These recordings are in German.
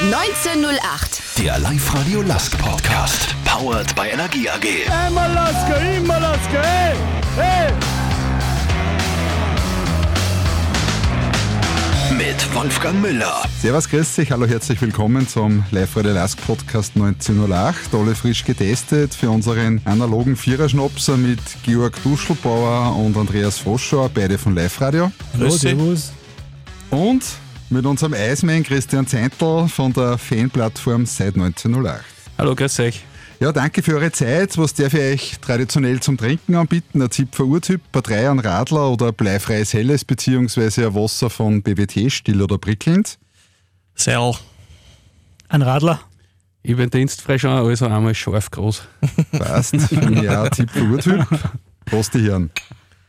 1908. Der Live-Radio Lask Podcast. Powered by Energie AG. Immer Laske, immer Laske, hey, hey. Mit Wolfgang Müller. Servus, grüß dich, hallo, herzlich willkommen zum Live-Radio Lask Podcast 1908. Alle frisch getestet für unseren analogen Viererschnopser mit Georg Duschelbauer und Andreas Froschauer, beide von Live-Radio. Hallo, servus. Und mit unserem Eismann Christian Zeintl von der Fanplattform seit 1908. Hallo, grüß euch. Ja, danke für eure Zeit. Was darf ich euch traditionell zum Trinken anbieten? Ein Zipfer Urtyp, ein Drei an Radler oder bleifreies Helles beziehungsweise ein Wasser von BWT, still oder prickelnd? Seil. Ein Radler. Ich bin dienstfrei schon, also einmal scharf groß. Passt. ja, ein Zipfer Urtyp. Prost, die Herren.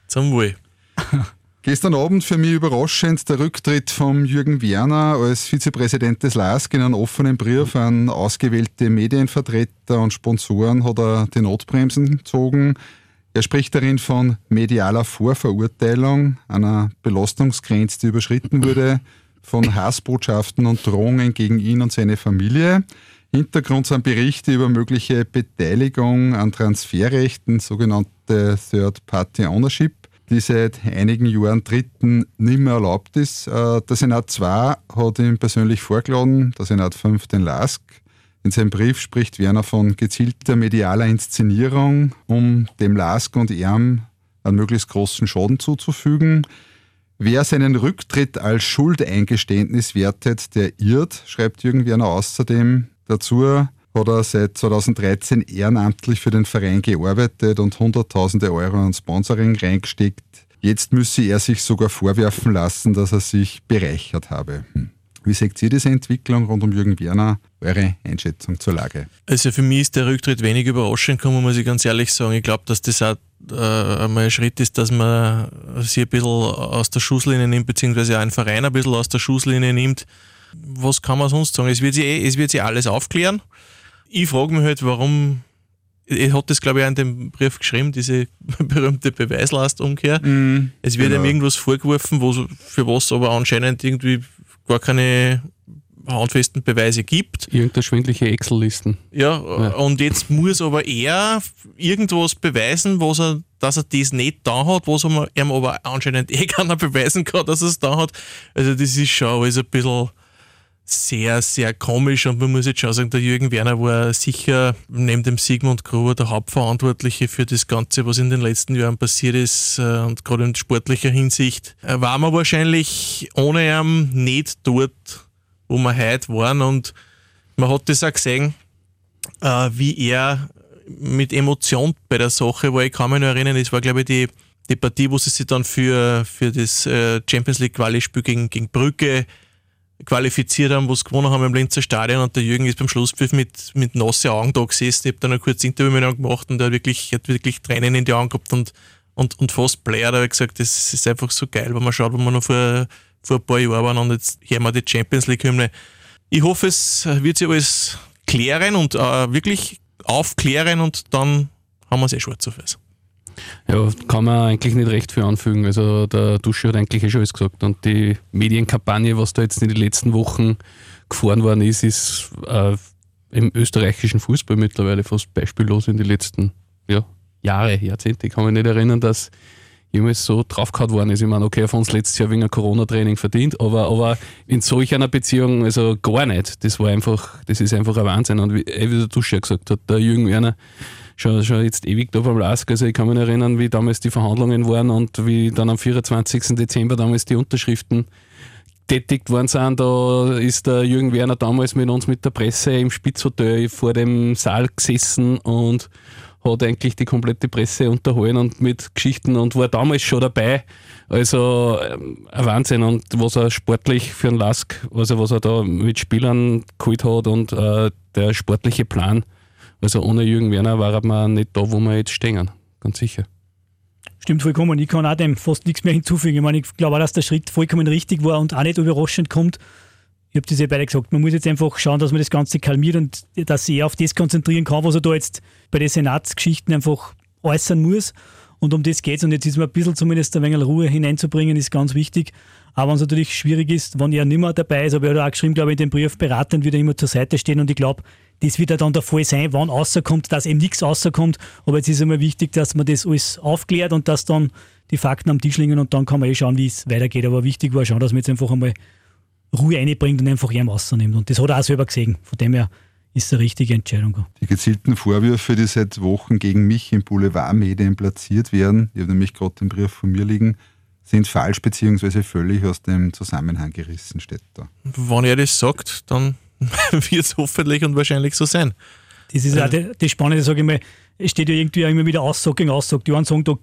Zum Wohl. Gestern Abend für mich überraschend der Rücktritt von Jürgen Werner als Vizepräsident des LASK in einem offenen Brief an ausgewählte Medienvertreter und Sponsoren hat er die Notbremsen gezogen. Er spricht darin von medialer Vorverurteilung, einer Belastungsgrenze, die überschritten wurde, von Hassbotschaften und Drohungen gegen ihn und seine Familie. Hintergrund sind Berichte über mögliche Beteiligung an Transferrechten, sogenannte Third-Party Ownership die seit einigen Jahren Dritten nicht mehr erlaubt ist. Äh, der Senat 2 hat ihn persönlich vorgeladen, der Senat 5 den LASK. In seinem Brief spricht Werner von gezielter medialer Inszenierung, um dem LASK und ihm einen möglichst großen Schaden zuzufügen. Wer seinen Rücktritt als Schuldeingeständnis wertet, der irrt, schreibt Jürgen Werner außerdem dazu hat er seit 2013 ehrenamtlich für den Verein gearbeitet und Hunderttausende Euro an Sponsoring reingesteckt. Jetzt müsse er sich sogar vorwerfen lassen, dass er sich bereichert habe. Hm. Wie seht ihr diese Entwicklung rund um Jürgen Werner? Eure Einschätzung zur Lage? Also für mich ist der Rücktritt wenig überraschend gekommen, muss ich ganz ehrlich sagen. Ich glaube, dass das auch äh, einmal ein Schritt ist, dass man sich ein bisschen aus der Schusslinie nimmt, beziehungsweise auch einen Verein ein bisschen aus der Schusslinie nimmt. Was kann man sonst sagen? Es wird sich, eh, es wird sich alles aufklären ich frage mich halt, warum. Er hat das, glaube ich, auch in dem Brief geschrieben, diese berühmte Beweislastumkehr. Mm, es wird genau. ihm irgendwas vorgeworfen, wo, für was aber anscheinend irgendwie gar keine handfesten Beweise gibt. Irgendeine schwindliche Excel-Listen. Ja, ja, und jetzt muss aber er irgendwas beweisen, was er, dass er das nicht da hat, was er ihm aber anscheinend eh keiner beweisen kann, dass er es da hat. Also das ist schon alles ein bisschen sehr, sehr komisch und man muss jetzt schon sagen, der Jürgen Werner war sicher neben dem Sigmund Gruber der Hauptverantwortliche für das Ganze, was in den letzten Jahren passiert ist äh, und gerade in sportlicher Hinsicht äh, war man wahrscheinlich ohne ihn nicht dort, wo wir heute waren und man hat das auch gesehen, äh, wie er mit Emotion bei der Sache war. Ich kann mich noch erinnern, das war glaube ich die, die Partie, wo sie sich dann für, für das Champions League Quali-Spiel gegen, gegen Brügge qualifiziert haben, wo sie gewonnen haben im Linzer Stadion und der Jürgen ist beim Schlusspfiff mit, mit nasse Augen da gesessen. Ich habe dann ein kurzes Interview mit ihm gemacht und er hat wirklich, hat wirklich Tränen in die Augen gehabt und, und, und fast bläht. Er hat gesagt, das ist einfach so geil, wenn man schaut, wo man noch vor, vor ein paar Jahren waren und jetzt hören wir die Champions League-Hymne. Ich hoffe, es wird sich alles klären und äh, wirklich aufklären und dann haben wir es eh schwarz auf weiß. Ja, kann man eigentlich nicht recht viel anfügen. Also der Dusche hat eigentlich eh schon alles gesagt. Und die Medienkampagne, was da jetzt in den letzten Wochen gefahren worden ist, ist äh, im österreichischen Fußball mittlerweile fast beispiellos in den letzten ja, Jahre, Jahrzehnte. Ich kann mich nicht erinnern, dass jemals so draufgehauen worden ist. Ich meine, okay, auf uns letztes Jahr wegen Corona-Training verdient, aber, aber in solch einer Beziehung also gar nicht. Das war einfach, das ist einfach ein Wahnsinn. Und wie, wie der Dusche gesagt hat, der Jürgen Werner schon, schon jetzt ewig da beim LASK. Also ich kann mich erinnern, wie damals die Verhandlungen waren und wie dann am 24. Dezember damals die Unterschriften tätigt worden sind. Da ist der Jürgen Werner damals mit uns mit der Presse im Spitzhotel vor dem Saal gesessen und hat eigentlich die komplette Presse unterhalten und mit Geschichten und war damals schon dabei. Also ähm, ein Wahnsinn und was er sportlich für einen Lask, also was er da mit Spielern geholt hat und äh, der sportliche Plan also ohne Jürgen Werner waren wir nicht da, wo wir jetzt stehen, ganz sicher. Stimmt vollkommen. Ich kann auch dem fast nichts mehr hinzufügen. Ich meine, ich glaube auch, dass der Schritt vollkommen richtig war und auch nicht überraschend kommt. Ich habe das ja beide gesagt. Man muss jetzt einfach schauen, dass man das Ganze kalmiert und dass sich eher auf das konzentrieren kann, was er da jetzt bei den Senatsgeschichten einfach äußern muss. Und um das geht es. Und jetzt ist mir ein bisschen zumindest ein wenig Ruhe hineinzubringen, ist ganz wichtig. auch wenn es natürlich schwierig ist, wenn er nicht mehr dabei ist, aber er hat auch geschrieben, glaube ich, in dem Brief beratend wieder immer zur Seite stehen und ich glaube, das wird ja dann der Fall sein, wann rauskommt, dass eben nichts rauskommt. Aber jetzt ist einmal wichtig, dass man das alles aufklärt und dass dann die Fakten am Tisch liegen und dann kann man eh schauen, wie es weitergeht. Aber wichtig war schon, dass man jetzt einfach einmal Ruhe reinbringt und einfach ihm rausnimmt. Und das hat er auch selber gesehen. Von dem her ist es eine richtige Entscheidung. Die gezielten Vorwürfe, die seit Wochen gegen mich in Boulevardmedien platziert werden, ich habe nämlich gerade den Brief von mir liegen, sind falsch bzw. völlig aus dem Zusammenhang gerissen, steht da. Wenn er das sagt, dann wird es hoffentlich und wahrscheinlich so sein. Das ist auch äh. das Spannende, sage ich mal, es steht ja irgendwie immer wieder Aussage gegen Aussage. Die einen sagen, da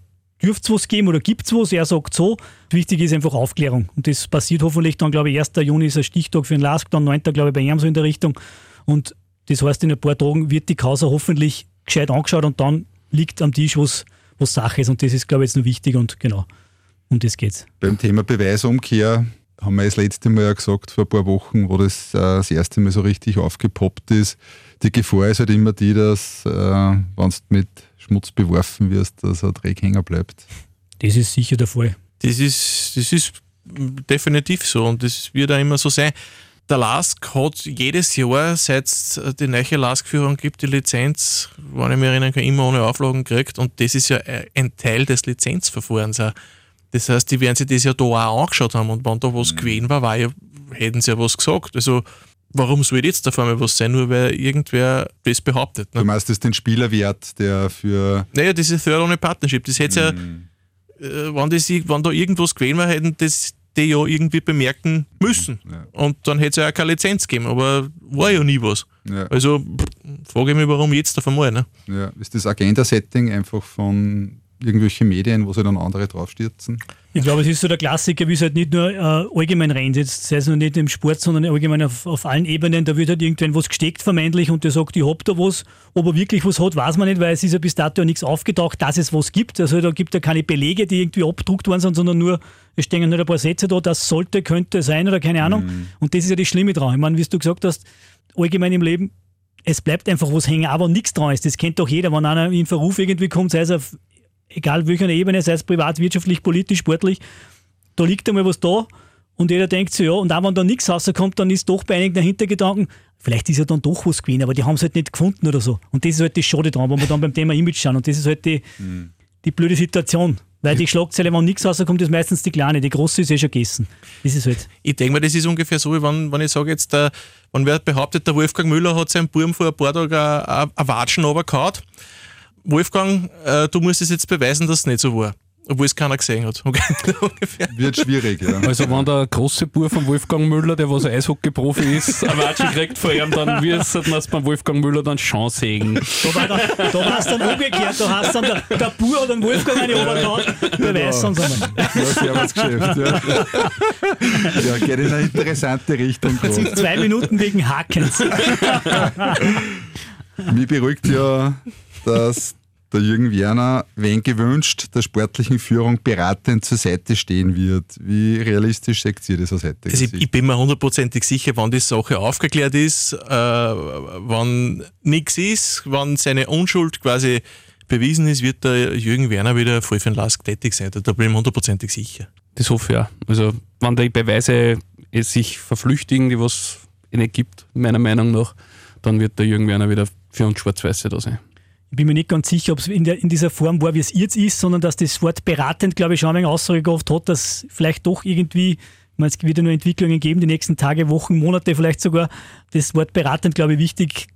dürfte es was geben oder gibt es was, er sagt so. Wichtig ist einfach Aufklärung. Und das passiert hoffentlich dann, glaube ich, 1. Juni ist ein Stichtag für den LASK, dann 9. glaube ich bei ihm so in der Richtung. Und das heißt, in ein paar Tagen wird die Causa hoffentlich gescheit angeschaut und dann liegt am Tisch, was, was Sache ist. Und das ist, glaube ich, jetzt noch wichtig und genau, um das geht's. Beim Thema Beweisumkehr haben wir das letzte Mal ja gesagt, vor ein paar Wochen, wo das äh, das erste Mal so richtig aufgepoppt ist. Die Gefahr ist halt immer die, dass, äh, wenn du mit Schmutz beworfen wirst, dass ein Dreck hängen bleibt. Das ist sicher der Fall. Das ist, das ist definitiv so und das wird auch immer so sein. Der LASK hat jedes Jahr, seit es die neue LASK-Führung gibt, die Lizenz, wenn ich mich erinnern kann, immer ohne Auflagen gekriegt und das ist ja ein Teil des Lizenzverfahrens auch. Das heißt, die werden sich das ja da auch angeschaut haben und wenn da was mhm. gewesen war, war ja, hätten sie ja was gesagt. Also warum soll jetzt da vorne was sein, nur weil irgendwer das behauptet. Ne? Du meinst das den Spielerwert, der für. Naja, diese Third Only Partnership, das hätte mm. ja, äh, wenn, das, wenn da irgendwas gewesen war, hätten das die ja irgendwie bemerken müssen. Ja. Und dann hätte es ja auch keine Lizenz gegeben, aber war ja nie was. Ja. Also frage ich mich, warum jetzt auf einmal. Ne? Ja, ist das Agenda-Setting einfach von irgendwelche Medien, wo sie dann andere draufstürzen? Ich glaube, es ist so der Klassiker, wie es halt nicht nur äh, allgemein reinsetzt, sei es noch nicht im Sport, sondern allgemein auf, auf allen Ebenen. Da wird halt irgendwann was gesteckt, vermeintlich, und der sagt, ich hab da was. Ob er wirklich was hat, weiß man nicht, weil es ist ja bis dato nichts aufgetaucht, dass es was gibt. Also da gibt es ja keine Belege, die irgendwie abgedruckt worden sind, sondern nur, es stehen halt ein paar Sätze da, das sollte, könnte sein oder keine Ahnung. Mhm. Und das ist ja das Schlimme dran. Ich meine, wie du gesagt hast, allgemein im Leben, es bleibt einfach was hängen, aber nichts dran ist. Das kennt doch jeder, wenn einer in Verruf irgendwie kommt, sei es auf egal welcher Ebene, sei es privat, wirtschaftlich, politisch, sportlich, da liegt einmal was da und jeder denkt so, ja, und auch wenn da nichts rauskommt, dann ist doch bei einigen der Hintergedanken, vielleicht ist ja dann doch was gewesen, aber die haben es halt nicht gefunden oder so. Und das ist halt das Schade dran, wenn wir dann beim Thema Image schauen. Und das ist halt die, mhm. die blöde Situation. Weil die Schlagzeile, wenn nichts rauskommt, ist meistens die kleine. Die große ist eh schon gegessen. Das ist halt. Ich denke mal, das ist ungefähr so, wie wenn, wenn ich sage jetzt, der, wenn wer behauptet, der Wolfgang Müller hat seinem Burm vor ein paar Tagen ein Watschen runtergehauen Wolfgang, äh, du musst es jetzt beweisen, dass es nicht so war. Obwohl es keiner gesehen hat. Okay. Wird schwierig, ja. Also wenn der große Bur von Wolfgang Müller, der was Eishockey-Profi ist, ein Watschen kriegt vor ihm, dann wird es beim Wolfgang Müller dann schon sehen. Da war, da, dann umgekehrt, da hast dann der, der Bur oder den Wolfgang eine Oberkaut, beweist uns einmal. Ja, Servus-Geschäft, ja. Ja, geht in eine interessante Richtung. Das sind zwei Minuten wegen Hakens. Mich beruhigt ja dass der Jürgen Werner, wenn gewünscht, der sportlichen Führung beratend zur Seite stehen wird. Wie realistisch seht ihr das aus heute? Also ich, ich, bin mir hundertprozentig sicher, wann die Sache aufgeklärt ist, äh, wann nichts ist, wann seine Unschuld quasi bewiesen ist, wird der Jürgen Werner wieder voll für den Lask tätig sein. Da bin ich mir hundertprozentig sicher. Das hoffe ich ja. Also, wenn die Beweise sich verflüchtigen, die was es nicht gibt, meiner Meinung nach, dann wird der Jürgen Werner wieder für uns Schwarz-Weiße da sein ich bin mir nicht ganz sicher, ob es in, in, dieser Form war, wie es jetzt ist, sondern dass das Wort beratend, glaube ich, schon ein wenig Aussage gehabt hat, dass vielleicht doch irgendwie, es wird ja nur Entwicklungen geben, die nächsten Tage, Wochen, Monate vielleicht sogar, das Wort beratend, glaube ich, wichtig,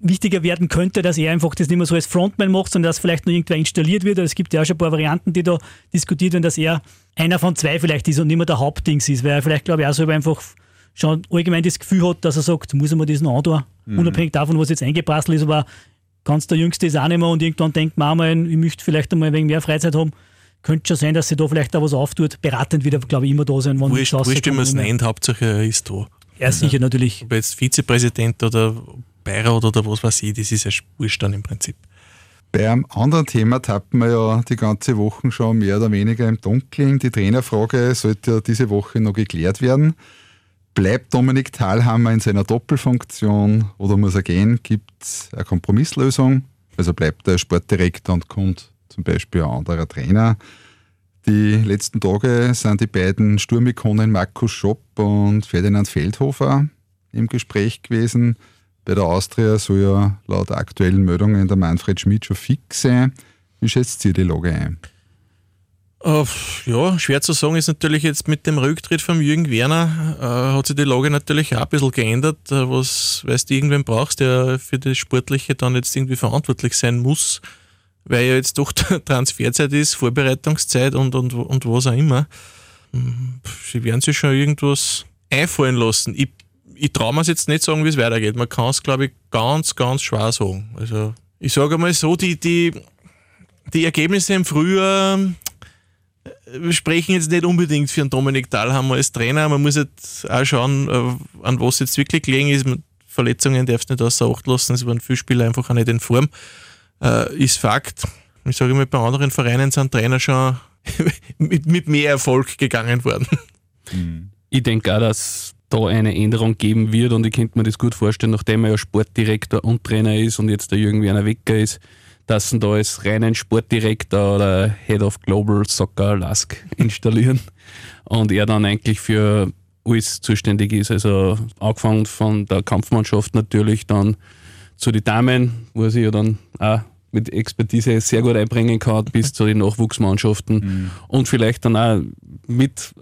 wichtiger werden könnte, dass er einfach das nicht mehr so als Frontman macht, sondern dass vielleicht noch irgendwer installiert wird. Es gibt ja auch schon ein paar Varianten, die da diskutiert werden, dass er einer von zwei vielleicht ist und nicht mehr der Hauptdings ist, weil er vielleicht, glaube ich, auch so einfach schon allgemein das Gefühl hat, dass er sagt, muss er mir das noch antun, mhm. unabhängig davon, was jetzt eingeprasselt ist, aber ganz der Jüngste ist auch nicht mehr und irgendwann denkt man mal, ich möchte vielleicht einmal wegen mehr Freizeit haben. Könnte schon sein, dass sie da vielleicht auch was auftut. Beratend wieder, glaube ich, immer da sein. Wurscht, wurscht wie man es nennt, Hauptsache er ist da. Ja, sicher, natürlich. Ob jetzt Vizepräsident oder Beirat oder was weiß ich, das ist ja wurscht dann im Prinzip. Bei einem anderen Thema tappen wir ja die ganze Woche schon mehr oder weniger im Dunkeln. Die Trainerfrage sollte ja diese Woche noch geklärt werden. Bleibt Dominik Thalhammer in seiner Doppelfunktion oder muss er gehen? Gibt es eine Kompromisslösung? Also bleibt er Sportdirektor und kommt zum Beispiel ein anderer Trainer. Die letzten Tage sind die beiden Sturmikonen Markus Schopp und Ferdinand Feldhofer im Gespräch gewesen. Bei der Austria soll ja laut aktuellen Meldungen der Manfred Schmidt schon fix sein. Wie schätzt ihr die Lage ein? Uh, ja, schwer zu sagen ist natürlich jetzt mit dem Rücktritt von Jürgen Werner uh, hat sich die Lage natürlich auch ein bisschen geändert. Uh, was, weißt du, irgendwen brauchst, der für das Sportliche dann jetzt irgendwie verantwortlich sein muss, weil ja jetzt doch Transferzeit ist, Vorbereitungszeit und, und, und was auch immer. Hm, sie werden sich schon irgendwas einfallen lassen. Ich, ich traue mir jetzt nicht sagen, wie es weitergeht. Man kann es, glaube ich, ganz, ganz schwer sagen. Also, ich sage mal so, die, die, die Ergebnisse im Frühjahr sprechen jetzt nicht unbedingt für einen Dominik Dahlhammer als Trainer. Man muss jetzt auch schauen, äh, an was jetzt wirklich gelegen ist. Verletzungen darfst du nicht außer Acht lassen. Es waren viele Spieler einfach auch nicht in Form. Äh, ist Fakt. Ich sage immer, bei anderen Vereinen sind Trainer schon mit, mit mehr Erfolg gegangen worden. Mhm. Ich denke auch, dass da eine Änderung geben wird und ich könnte mir das gut vorstellen, nachdem er ja Sportdirektor und Trainer ist und jetzt der Jürgen Werner Wecker ist, dass sie da als reinen Sportdirektor oder Head of Global Soccer Lask installieren und er dann eigentlich für alles zuständig ist. Also angefangen von der Kampfmannschaft natürlich, dann zu den Damen, wo er sich ja dann auch mit Expertise sehr gut einbringen kann, bis zu den Nachwuchsmannschaften mhm. und vielleicht dann auch mit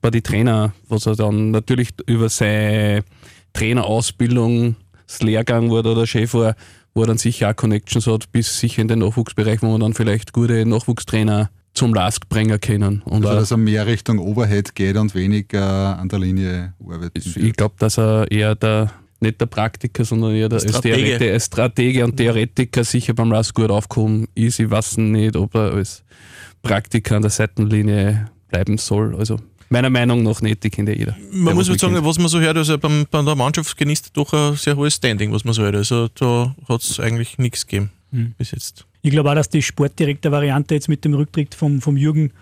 bei den Trainer, was er dann natürlich über seine Trainerausbildung, das Lehrgang, wo er da der Chef war, wo er dann sicher auch Connections hat, bis sicher in den Nachwuchsbereich, wo man dann vielleicht gute Nachwuchstrainer zum Lask bringen können. Und also, dass er mehr Richtung Overhead geht und weniger an der Linie arbeitet. Ich glaube, dass er eher der, nicht der Praktiker, sondern eher der Stratege, Stratege, Stratege und Theoretiker sicher beim Lask gut aufgekommen ist. Ich weiß nicht, ob er als Praktiker an der Seitenlinie bleiben soll. Also Meiner Meinung nach nicht, die kennt ja jeder. Man muss sagen, was man so hört, also beim, bei der Mannschaft genießt doch ein sehr hohes Standing, was man so hört. Also da hat es eigentlich nichts gegeben mhm. bis jetzt. Ich glaube auch, dass die Sportdirektor-Variante jetzt mit dem Rücktritt vom, vom Jürgen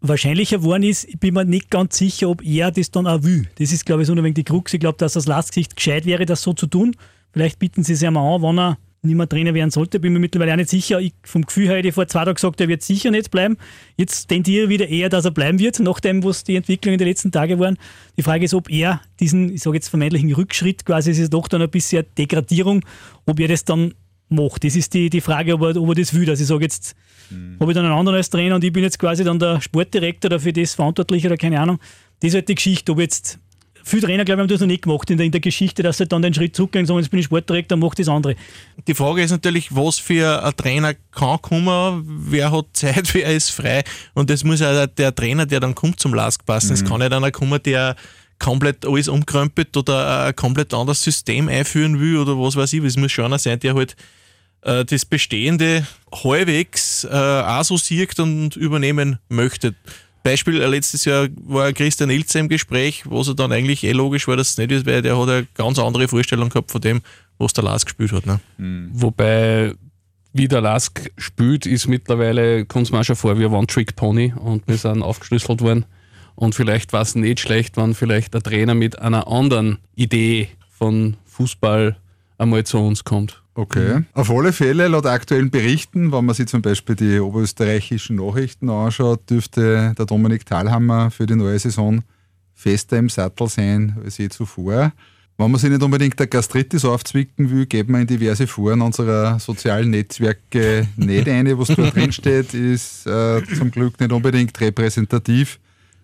wahrscheinlicher geworden ist. Ich bin mir nicht ganz sicher, ob er das dann auch will. Das ist, glaube ich, so ein wenig die Krux. Ich glaube, dass aus Lastgesicht gescheit wäre, das so zu tun. Vielleicht bieten sie es ja mal an, wenn er nicht mehr Trainer werden sollte. Bin mir mittlerweile auch nicht sicher. Ich, vom Gefühl her hätte ich vor zwei Tagen gesagt, er wird sicher nicht bleiben. Jetzt tendiere ich wieder eher, dass er bleiben wird, nachdem, was die Entwicklungen der letzten Tage waren. Die Frage ist, ob er diesen, ich sage jetzt vermeintlichen Rückschritt, quasi es ist doch dann ein bisschen Degradierung, ob er das dann macht. Das ist die, die Frage, ob er, ob er das will. Also ich sage jetzt, mhm. habe ich dann einen anderen als Trainer und ich bin jetzt quasi dann der Sportdirektor oder für das verantwortlich oder keine Ahnung. Das ist halt die Geschichte, ob jetzt viele Trainer, glaube ich, haben das noch nicht gemacht in der, in der Geschichte, dass sie dann den Schritt zurückgehen und sagen, jetzt bin ich Sportdirektor, mach das andere. Die Frage ist natürlich, was für ein Trainer kann kommen, wer hat Zeit, wer ist frei und das muss ja der Trainer, der dann kommt, zum Lask passen. Es mhm. kann nicht einer kommen, der komplett alles umkrempelt oder ein komplett anderes System einführen will oder was weiß ich. Es muss schon einer sein, der halt äh, das Bestehende halbwegs äh, auch so sieht und übernehmen möchte. Beispiel, äh, letztes Jahr war Christian Ilze im Gespräch, wo es dann eigentlich eh logisch war, dass es nicht ist, weil der hat eine ganz andere Vorstellung gehabt von dem, was der Lask gespielt hat. Ne? Mhm. Wobei, wie der Lask spielt, ist mittlerweile, kommt es mir auch schon vor, wie ein One-Trick-Pony und wir sind aufgeschlüsselt worden. Und vielleicht war es nicht schlecht, wenn vielleicht der Trainer mit einer anderen Idee von Fußball einmal zu uns kommt. Okay. Mhm. Auf alle Fälle, laut aktuellen Berichten, wenn man sich zum Beispiel die oberösterreichischen Nachrichten anschaut, dürfte der Dominik Thalhammer für die neue Saison fester im Sattel sein als je zuvor. Wenn man sich nicht unbedingt der Gastritis aufzwicken will, geht man in diverse Foren unserer sozialen Netzwerke nicht ein. Was da drin steht, ist äh, zum Glück nicht unbedingt repräsentativ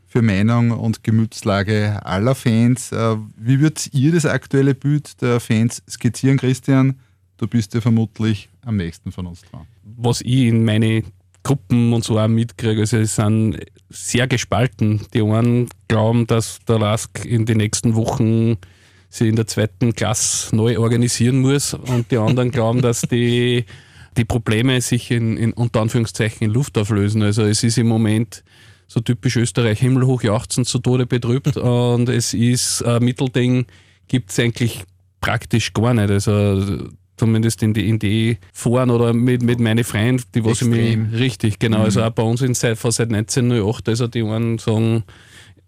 für Meinung und Gemütslage aller Fans. Äh, wie würdet ihr das aktuelle Bild der Fans skizzieren, Christian? Du bist ja vermutlich am nächsten von uns dran. Was ich in meine Gruppen und so auch mitkriege, also es sind sehr gespalten. Die einen glauben, dass der Lask in den nächsten Wochen sich in der zweiten Klasse neu organisieren muss und die anderen glauben, dass die, die Probleme sich in, in unter Anführungszeichen in Luft auflösen. Also es ist im Moment so typisch Österreich himmelhoch jauchzend zu Tode betrübt und es ist ein Mittelding gibt es eigentlich praktisch gar nicht. Also zumindest in die, in die Foren oder mit, mit meinen Freunden, die was ich mich richtig, genau, mhm. also auch bei uns in seit, von seit 1908, also die einen sagen,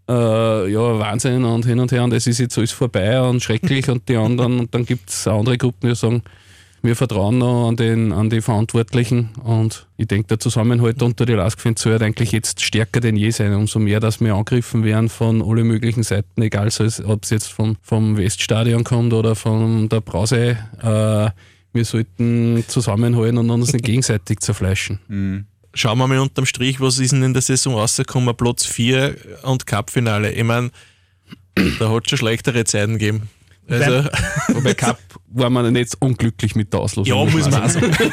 äh, ja, Wahnsinn und hin und her und es ist jetzt alles vorbei und schrecklich und die anderen, und dann gibt es andere Gruppen, die sagen, wir vertrauen noch an, den, an die Verantwortlichen und ich denke, der Zusammenhalt unter die Laskfans sollte eigentlich jetzt stärker denn je sein, umso mehr, dass wir angegriffen werden von allen möglichen Seiten, egal ob es jetzt vom, vom Weststadion kommt oder von der Brause. Äh, wir sollten zusammenhalten und uns nicht gegenseitig zerfleischen. Mhm. Schauen wir mal unterm Strich, was ist denn in der Saison rausgekommen? Platz 4 und Cup-Finale. Ich meine, da hat es schon schlechtere Zeiten gegeben. Also, Wobei Cup war man nicht unglücklich mit der Auslosung. Ja, muss man auch sagen.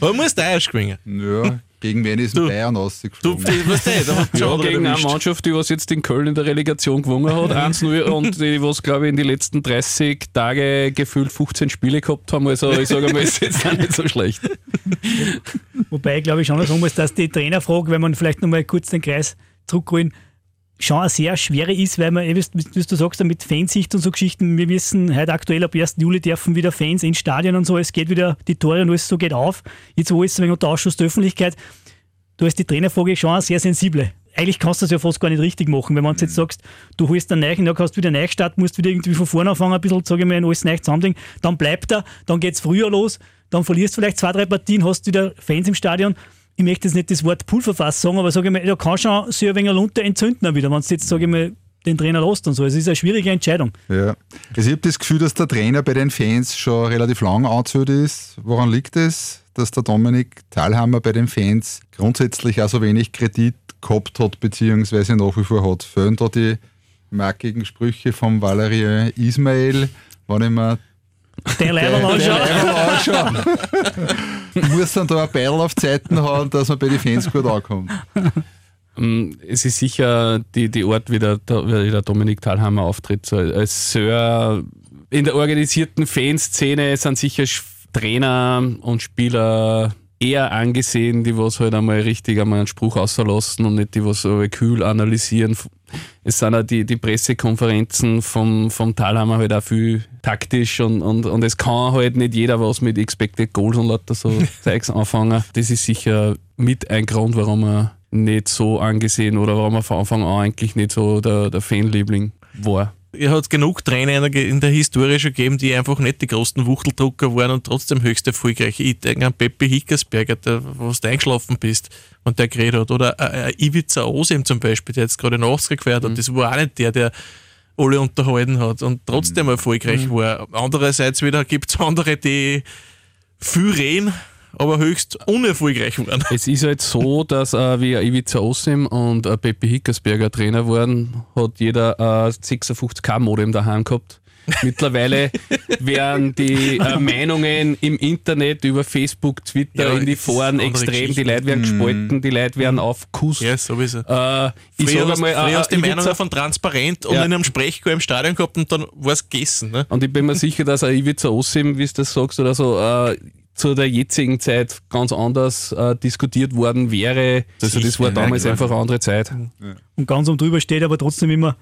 Aber muss der erst gewinnen. Ja, gegen wen ist du, Bayern ausgeflogen? Du, weißt du, da hat ja, gegen eine Mannschaft, die was jetzt in Köln in der Relegation gewonnen hat, 1-0 und die was, glaube ich, in den letzten 30 Tage gefühlt 15 Spiele gehabt haben. Also ich sage mal, ist jetzt auch nicht so schlecht. Wobei ich glaube ich schon sagen muss, dass die Trainerfrage, wenn man vielleicht nochmal kurz den Kreis zurückholen, schon eine sehr schwere ist, weil man, wie, du sagst, mit Fansicht und so Geschichten, wir wissen, heute aktuell ab 1. Juli dürfen wieder Fans in Stadien und so, es geht wieder, die Tore und alles so geht auf. Jetzt wo ist es unter Ausschuss der Öffentlichkeit, du hast die Trainerfrage schon eine sehr sensible. Eigentlich kannst du das ja fast gar nicht richtig machen, wenn man jetzt sagst, du holst einen neuen, dann kannst du wieder neu starten, musst wieder irgendwie von vorne anfangen, ein bisschen, sage ich mal, alles neu zusammenlegen, dann bleibt er, dann geht es früher los, dann verlierst du vielleicht zwei, drei Partien, hast wieder Fans im Stadion ich möchte jetzt nicht das Wort Pulverfass sagen, aber sage ich mal, da kann schon sich ein wenig runter entzünden wieder, wenn du jetzt, sage ich mal, den Trainer lässt und so. Es ist eine schwierige Entscheidung. Ja. Also ich habe das Gefühl, dass der Trainer bei den Fans schon relativ lang angezählt ist. Woran liegt es, dass der Dominik Thalhammer bei den Fans grundsätzlich auch so wenig Kredit gehabt hat, beziehungsweise nach wie vor hat? Fehlen da die markigen Sprüche von Valerie Ismail, wenn ich mir der Leiber anschauen. Muss dann da ein Beil auf Zeiten haben, dass man bei den Fans gut ankommt. Mm, es ist sicher die, die Art, wie der, wie der Dominik Thalhammer auftritt. So als Sir in der organisierten Fanszene sind sicher Trainer und Spieler eher angesehen, die was halt einmal richtig einmal einen Spruch auslassen und nicht die was so kühl analysieren. Es sind auch die, die Pressekonferenzen vom, vom Talhammer halt auch viel taktisch und, und, und es kann halt nicht jeder was mit Expected Goals und lauter so Zeugs anfangen. Das ist sicher mit ein Grund, warum er nicht so angesehen oder warum er von Anfang an eigentlich nicht so der, der Fanliebling war er hat genug Trainer in der Historie schon gegeben, die einfach nicht die großen Wuchteldrucker waren und trotzdem höchst erfolgreich. Ich denke an Peppi Hickersberger, der, wo du eingeschlafen bist und der geredet hat. Oder äh, Ivica Osim zum Beispiel, der jetzt gerade Nachskrieg gefeiert hat. Mhm. Das war auch nicht der, der alle unterhalten hat und trotzdem mhm. erfolgreich mhm. war. Andererseits wieder gibt es andere, die viel reden aber höchst unerfolgreich waren. Es ist halt so, dass äh, wie Ivica Osim und äh, Peppi Hickersberger Trainer waren, hat jeder äh, 56k-Modem daheim gehabt. Mittlerweile werden die äh, Meinungen im Internet über Facebook, Twitter, ja, in die Foren extrem. Die Leute werden gespalten, die Leute werden aufgekusst. Ja, sowieso. Äh, ich früher hast, mal, früher hast die Meinungen von transparent und ja. in einem Sprechchor im Stadion gehabt und dann war es gegessen. Ne? Und ich bin mir sicher, dass ein Ivica Osim, wie du das sagst, oder so, äh, zu der jetzigen Zeit ganz anders äh, diskutiert worden wäre. Also das war damals einfach eine andere Zeit. Ja. Und ganz um drüber steht aber trotzdem immer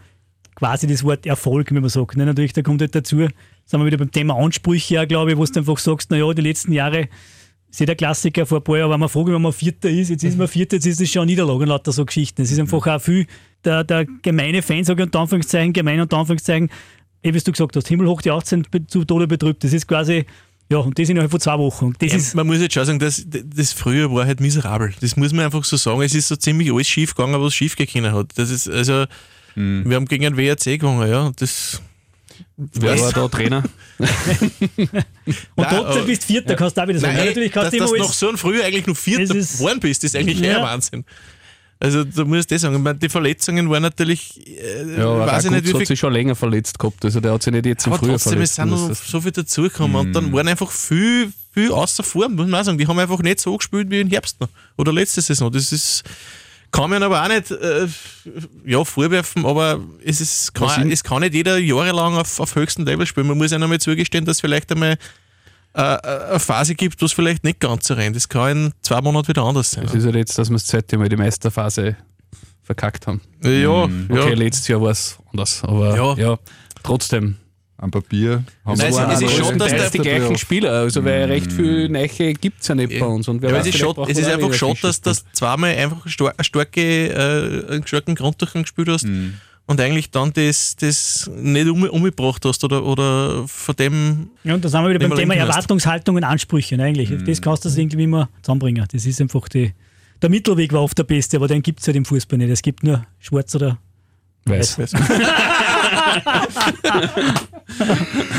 quasi das Wort Erfolg, wie man sagt. Ne? Natürlich, da kommt halt dazu, sind wir wieder beim Thema Ansprüche, ja, glaube ich, wo du einfach sagst, naja, die letzten Jahre ist ja der Klassiker vor ein paar Jahren, war man froh, wenn man Vierter ist, jetzt ist man Vierter, jetzt ist es schon Niederlage und lauter so Geschichten. Es ist einfach auch viel der, der gemeine Fan, sage ich unter Anführungszeichen, gemein unter Anführungszeichen, wie du gesagt hast, himmelhoch die 18 zu Tode betrübt. Das ist quasi ja, und das innerhalb von zwei Wochen. Das ja, ist man muss jetzt schon sagen, das, das früher war halt miserabel. Das muss man einfach so sagen. Es ist so ziemlich alles schief gegangen, was schief gegangen hat. Das ist, also, hm. wir haben gegen einen WRC gewonnen, ja. Das, Wer war da Trainer? und trotzdem bist du Vierter, kannst du auch wieder sagen. Nein, Natürlich kannst dass, du noch so ein früher eigentlich nur Vierter geworden bist, ist eigentlich ja. eher Wahnsinn. Also da muss ich das sagen. Ich meine, die Verletzungen waren natürlich. Äh, ja, weiß ich nicht, wie hat sich schon länger verletzt gehabt. Also der hat sich nicht jetzt im Frühjahr trotzdem, verletzt. Aber trotzdem, es sind noch so viel dazugekommen. Mm. Und dann mhm. waren einfach viel, viel außer Form, muss man auch sagen. Die haben einfach nicht so gespielt wie im Herbst noch. Oder letzte Saison. Das ist. Kann man aber auch nicht äh, ja, vorwerfen, aber es, ist, kann, es kann nicht jeder jahrelang auf, auf höchstem Level spielen. Man muss einem mal zugestehen, dass vielleicht einmal äh, eine Phase gibt, wo es vielleicht nicht ganz so rennt. Das kann in zwei Monaten wieder anders sein. Es ist ja jetzt, dass wir das zweite Mal die Meisterphase verkackt haben. Ja, mhm. Okay, ja. letztes Jahr war es anders, aber ja, ja trotzdem. Am Papier haben Nein, wir es, ist schon, dass der die gleichen Spieler, also weil mm. recht viel Neiche gibt es ja nicht bei uns. Und ja, es, ist, schon, es ist einfach schon, dass du zweimal einfach starke, äh, einen starken Grunddurchgang gespielt hast. Mm und eigentlich dann das, das nicht um, umgebracht hast oder, oder von dem. Ja, und da sind wir wieder beim Thema. Erwartungshaltung und Ansprüche ne, eigentlich. Das kannst du irgendwie immer zusammenbringen. Das ist einfach die. Der Mittelweg war oft der beste, aber den gibt es halt im Fußball nicht. Es gibt nur schwarz oder Weiß.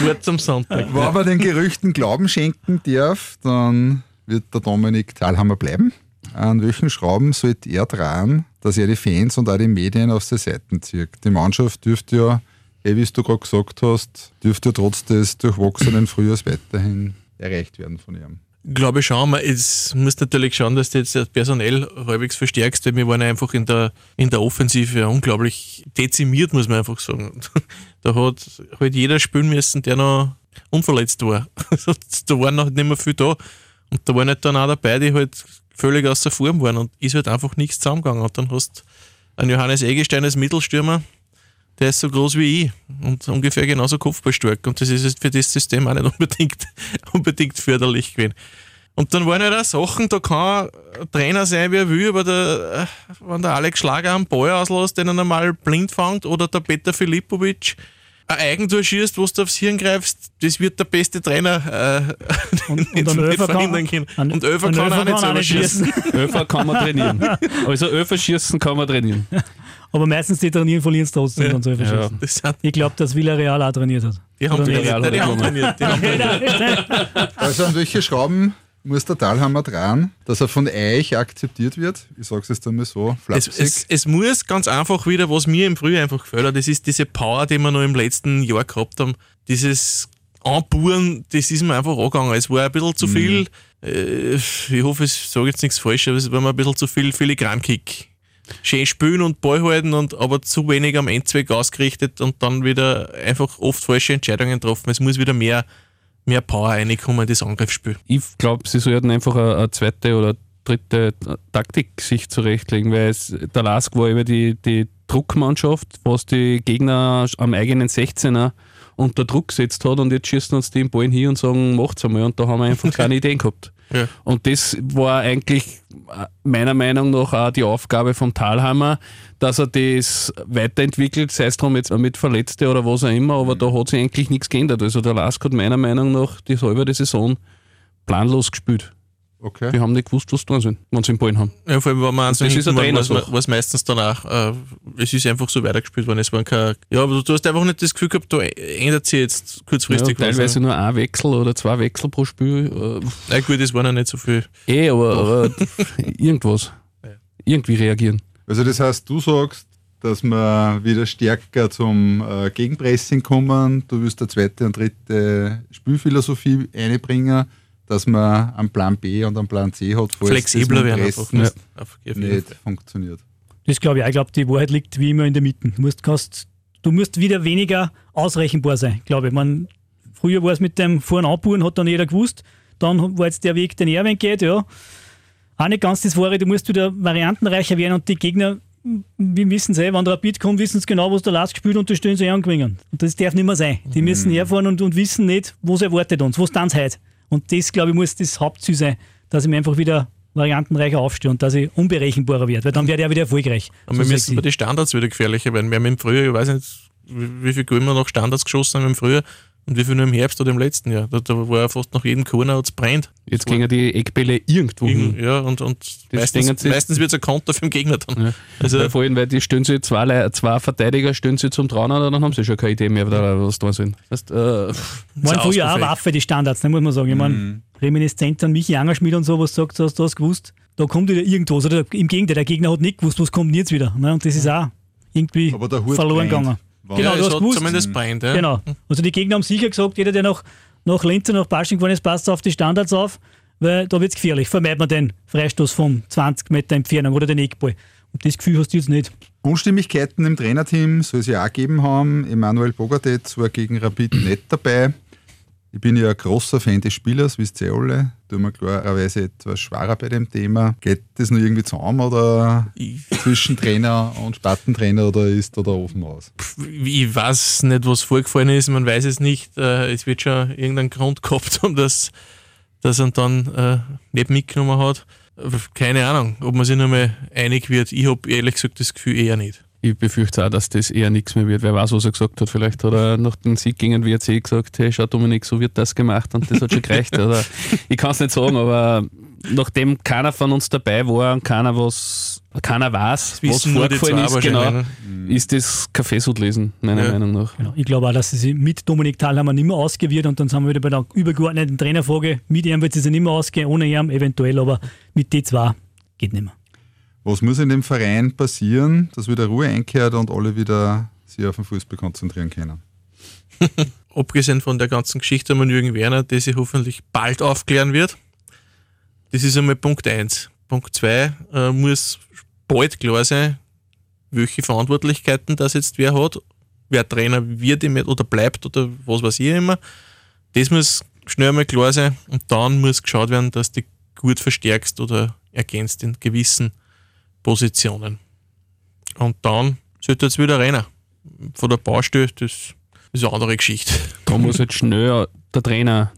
Wort zum Sonntag. Wenn man den Gerüchten Glauben schenken darf, dann wird der Dominik Thalhammer bleiben. An welchen Schrauben sollte er dran, dass er die Fans und auch die Medien aus den Seiten zieht? Die Mannschaft dürfte ja, eh, wie du gerade gesagt hast, dürfte ja trotz des durchwachsenen Frühjahrs weiterhin erreicht werden von ihm. Glaube ich schon, es muss natürlich schauen, dass du jetzt das personell halbwegs verstärkst, weil wir waren einfach in der, in der Offensive unglaublich dezimiert, muss man einfach sagen. Da hat halt jeder spielen müssen, der noch unverletzt war. da waren noch nicht mehr viel da. Und da waren halt dann auch dabei, die halt völlig außer Form waren und ist halt einfach nichts zusammengegangen. Und dann hast du einen Johannes Eggestein als Mittelstürmer, der ist so groß wie ich und ungefähr genauso kopfballstark. Und das ist für das System auch nicht unbedingt, unbedingt förderlich gewesen. Und dann waren halt auch Sachen, da kann Trainer sein, wie er will, aber der, äh, wenn der Alex Schlager einen Ball auslässt, den er normal blind fängt, oder der Peter Filipovic ein Eigentor schießt, wo du aufs Hirn greifst, das wird der beste Trainer äh, Und- und nicht, nicht verhindern können. und Öfer kann auch nicht selber schießen. Öfer kann man trainieren. Also Öfer schießen kann man trainieren. Aber meistens die trainieren, verlieren es trotzdem Ja. dann so Ja. Ich glaube, dass Villarreal auch trainiert hat. die haben haben trainiert. Die haben trainiert. Also an welche Schrauben muss der Thalhammer dran, dass er von euch akzeptiert wird? Ich sage es jetzt einmal so, Es, flapsig. es, es muss ganz einfach wieder, was mir im Frühjahr einfach gefällt hat, das ist diese Power, die wir noch im letzten Jahr gehabt haben. Dieses Anbuhren, das ist mir einfach angegangen. Es war ein bisschen zu viel, äh, ich hoffe, ich sage jetzt nichts falsch, aber es war mir ein bisschen zu viel Filigrankick. Schön spielen und Ball halten, und, aber zu wenig am Endzweck ausgerichtet und dann wieder einfach oft falsche Entscheidungen getroffen. Es muss wieder mehr, mehr Power reinkommen in das Angriffsspiel. Ich glaube, sie sollten einfach eine, eine zweite oder dritte Taktik sich zurechtlegen, weil es, der Lask war über die, die Druckmannschaft, was die Gegner am eigenen 16er unter Druck gesetzt hat und jetzt schießen uns die im Ball hin und sagen, macht's einmal und da haben wir einfach keine Ideen gehabt. Ja. Und das war eigentlich äh, meiner Meinung nach auch die Aufgabe vom Talhammer, dass er das weiterentwickelt, sei es drum jetzt mit Verletzte oder was auch immer, aber da hat sich eigentlich nichts geändert. Also der Lask hat meiner Meinung nach die halbe Saison planlos gespielt. Okay. Die haben nicht gewusst, was tun sollen, wenn sie den Ball haben. Ja, vor allem, wenn man eins Das ist ein war, Trainer was, meistens danach, äh, es ist einfach so weitergespielt worden. Es waren kein, ja, aber du, hast einfach nicht das Gefühl gehabt, da ändert sich jetzt Ja, kurzfristig teilweise was. nur ein Wechsel oder zwei Wechsel pro Spiel. Ja. Na gut, es waren ja nicht so viel. Äh, eh, aber, aber irgendwas. Ja. Irgendwie reagieren. Also das heißt, du sagst, dass wir wieder stärker zum äh, Gegenpressing kommen. Du willst eine zweite und dritte Spielphilosophie einbringen, dass man einen Plan B und einen Plan C hat, falls Flexibler werden einfach. Pressen Ja. Auf jeden nicht Fall. funktioniert. Das glaube ich auch. Ich glaube, die Wahrheit liegt wie immer in der Mitte. Du musst, kannst, du musst wieder weniger ausrechenbar sein, glaube ich. Man, früher war es mit dem Vor- und Abbuhren, hat dann jeder gewusst. Dann war jetzt der Weg, den er geht, ja. Auch nicht ganz das Wahre. Du musst wieder variantenreicher werden und die Gegner, wir wissen es eh, wenn der Rapid kommt, wissen sie genau, was der Last gespielt und da stehen sie angewinnen. Und das darf nicht mehr sein. Die müssen herfahren und, und wissen nicht, was erwartet uns, was dann heute. Und das, glaube ich, muss das Hauptziel sein, dass ich mir einfach wieder variantenreicher aufstehe und dass ich unberechenbarer werde, weil dann werde ich auch wieder erfolgreich. Und So wir müssen bei den Standards wieder gefährlicher werden. Wir haben im Frühjahr, ich weiß nicht, wie viel Goal wir nach Standards geschossen haben im Frühjahr und wie viel nur im Herbst oder im letzten Jahr. Da, da war ja fast nach jedem Corner hat's brennt. Jetzt gingen die Eckbälle irgendwo hin. Ja, und, und meistens, meistens wird es ein Konter für den Gegner dann. Ja. Also, Weil vor allem, weil die stehen sie zwei, zwei Verteidiger stehen sie zum Trauen und dann haben sie schon keine Idee mehr, was da sind. Das heißt, äh, Waren Ist früher auch. Waffe, die Standards, ne, muss man sagen. Ich meine, Reminiszenz an Michi Angerschmidt und so, was sagt, du hast das gewusst, da kommt wieder irgendwas. Oder im Gegenteil, der Gegner hat nicht gewusst, was kommt jetzt wieder. Ne? Und das ist auch irgendwie verloren brennt. gegangen. Genau, ja, du es hast hat gewusst. zumindest brennt. Ja. Genau. Also die Gegner haben sicher gesagt, jeder, der nach, nach Linz und nach Basching gefahren ist, passt auf die Standards auf, weil da wird es gefährlich. Vermeidet man den Freistoß von 20 Meter Entfernung oder den Eckball. Und das Gefühl hast du jetzt nicht. Unstimmigkeiten im Trainerteam soll es ja auch gegeben haben. Emanuel Bogartet war gegen Rapid nicht dabei. Ich bin ja ein großer Fan des Spielers, wisst ihr alle. Tut mir klarerweise etwas schwerer bei dem Thema. Geht das noch irgendwie zusammen oder Ich, zwischen Trainer und Spartentrainer oder ist da der Ofen aus? ich weiß nicht, was vorgefallen ist, man weiß es nicht. Äh, es wird schon irgendeinen Grund gehabt haben, dass, dass er dann äh, nicht mitgenommen hat. Keine Ahnung, ob man sich noch mal einig wird. Ich habe ehrlich gesagt das Gefühl eher nicht. Ich befürchte auch, dass das eher nichts mehr wird. Wer weiß, was er gesagt hat. Vielleicht hat er nach dem Sieg gegen den WRC gesagt, hey, schau Dominik, so wird das gemacht und das hat schon gereicht. Oder ich kann es nicht sagen, aber nachdem keiner von uns dabei war und keiner was, keiner weiß, was vorgefallen ist, genau, ist das Kaffeesud lesen, meiner ja. Meinung nach. Genau. Ich glaube auch, dass sie sich mit Dominik Thalhammer nicht mehr ausgewirkt und dann sind wir wieder bei der übergeordneten Trainerfrage. Mit ihm wird sie sich nicht mehr ausgehen, ohne ihm eventuell, aber mit d zwei geht nicht mehr. Was muss in dem Verein passieren, dass wieder Ruhe einkehrt und alle wieder sich auf den Fußball konzentrieren können? Abgesehen von der ganzen Geschichte um Jürgen Werner, die sich hoffentlich bald aufklären wird. Das ist einmal Punkt 1. Punkt 2 äh, muss bald klar sein, welche Verantwortlichkeiten das jetzt wer hat, wer Trainer wird oder bleibt oder was weiß ich immer. Das muss schnell einmal klar sein und dann muss geschaut werden, dass du gut verstärkst oder ergänzt in gewissen Positionen. Und dann sollte jetzt wieder rennen. Von der Baustelle, das ist eine andere Geschichte. Da muss jetzt schnell der Trainer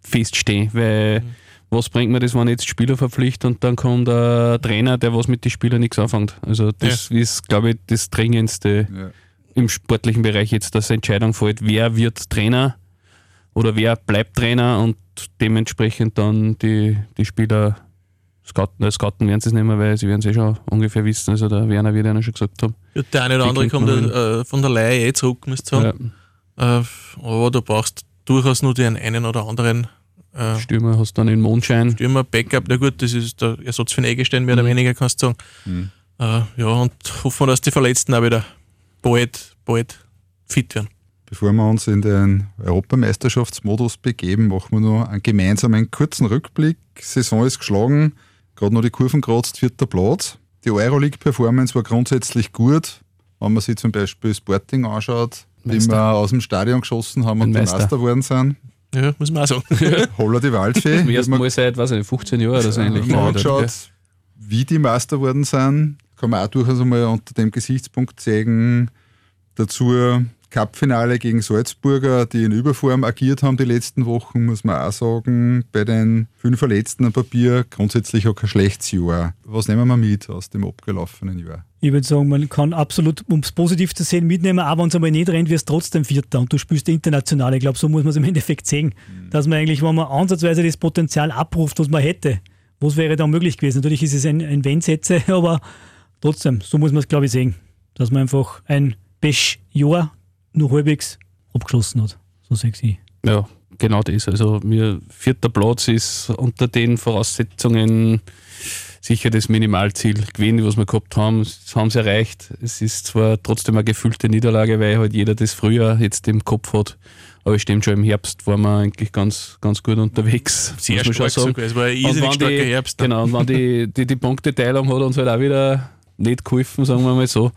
feststehen, weil mhm. was bringt mir das, wenn ich jetzt Spieler verpflichtet und dann kommt der Trainer, der was mit den Spielern nichts anfängt. Also das ja. ist, glaube ich, das Dringendste ja. im sportlichen Bereich jetzt, dass Entscheidung fällt, wer wird Trainer oder wer bleibt Trainer und dementsprechend dann die, die Spieler Scouten, äh, Scouten werden sie es nicht mehr, weil sie werden es eh schon ungefähr wissen. Also der Werner wird ja schon gesagt haben. Ja, der eine oder andere kommt äh, von der Leihe eh zurück, müsst ihr sagen. Ja. Äh, aber du brauchst durchaus nur den einen oder anderen äh, Stürmer hast dann in Mondschein. Stürmer, Backup, na gut, das ist der Ersatz für den Eggestein, mehr mhm. oder weniger, kannst du sagen. Mhm. Äh, ja, und hoffen wir, dass die Verletzten auch wieder bald, bald fit werden. Bevor wir uns in den Europameisterschaftsmodus begeben, machen wir noch einen gemeinsamen kurzen Rückblick. Saison ist geschlagen gerade noch die Kurven kratzt, vierter Platz. Die Euroleague-Performance war grundsätzlich gut. Wenn man sich zum Beispiel Sporting anschaut, Meister. die wir aus dem Stadion geschossen haben und Meister. Meister geworden sind. Ja, muss man auch sagen. Holla die Waldfee. Zum ersten Mal seit weiß ich, 15 Jahren oder so ähnlich. Wenn man anschaut, wie die Meister geworden sind, kann man auch durchaus einmal unter dem Gesichtspunkt zeigen. Dazu Cup-Finale gegen Salzburger, die in Überform agiert haben die letzten Wochen, muss man auch sagen. Bei den fünf Verletzten am Papier grundsätzlich auch kein schlechtes Jahr. Was nehmen wir mit aus dem abgelaufenen Jahr? Ich würde sagen, man kann absolut, um es positiv zu sehen, mitnehmen, aber wenn es einmal nicht rennt, wirst du trotzdem Vierter und du spielst international. Ich glaube, so muss man es im Endeffekt sehen. Mhm. Dass man eigentlich, wenn man ansatzweise das Potenzial abruft, was man hätte, was wäre da möglich gewesen? Natürlich ist es ein, ein Wenn-Sätze, aber trotzdem, so muss man es, glaube ich, sehen. Dass man einfach ein Best-Jahr nur halbwegs abgeschlossen hat. So sexy. Ja, genau das. Also mir vierter Platz ist unter den Voraussetzungen sicher das Minimalziel gewesen, was wir gehabt haben. Das haben sie erreicht. Es ist zwar trotzdem eine gefühlte Niederlage, weil halt jeder das früher jetzt im Kopf hat. Aber ich stimmt schon, im Herbst waren wir eigentlich ganz, ganz gut unterwegs. Sehr stark sogar. Es war ein irrsinnig starker die, Herbst. Genau, und wenn die, die, die Punkteteilung hat uns halt auch wieder nicht geholfen, sagen wir mal so.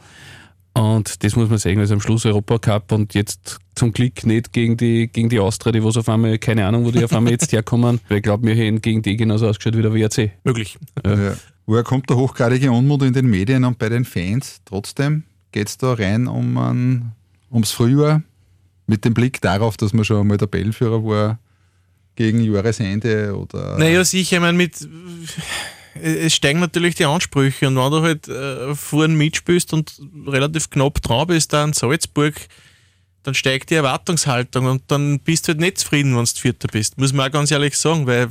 Und das muss man sagen, also am Schluss Europacup und jetzt zum Glück nicht gegen die, gegen die Austria, die was auf einmal, keine Ahnung, wo die auf einmal jetzt herkommen, weil ich glaube, wir hätten gegen die genauso ausgeschaut wie der WRC. Möglich. Ja. Ja. Woher kommt der hochgradige Unmut in den Medien und bei den Fans? Trotzdem geht es da rein um ein, ums Frühjahr mit dem Blick darauf, dass man schon einmal der Tabellenführer war gegen Jahresende oder. Naja, sicher, ich meine, mit es steigen natürlich die Ansprüche und wenn du halt äh, vorne mitspielst und relativ knapp dran bist da in Salzburg, dann steigt die Erwartungshaltung und dann bist du halt nicht zufrieden, wenn du Vierter bist. Muss man auch ganz ehrlich sagen, weil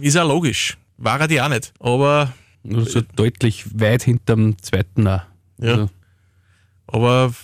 ist ja logisch. War er die auch nicht. Aber. Also deutlich weit hinterm zweiten auch. Ja. Also. Aber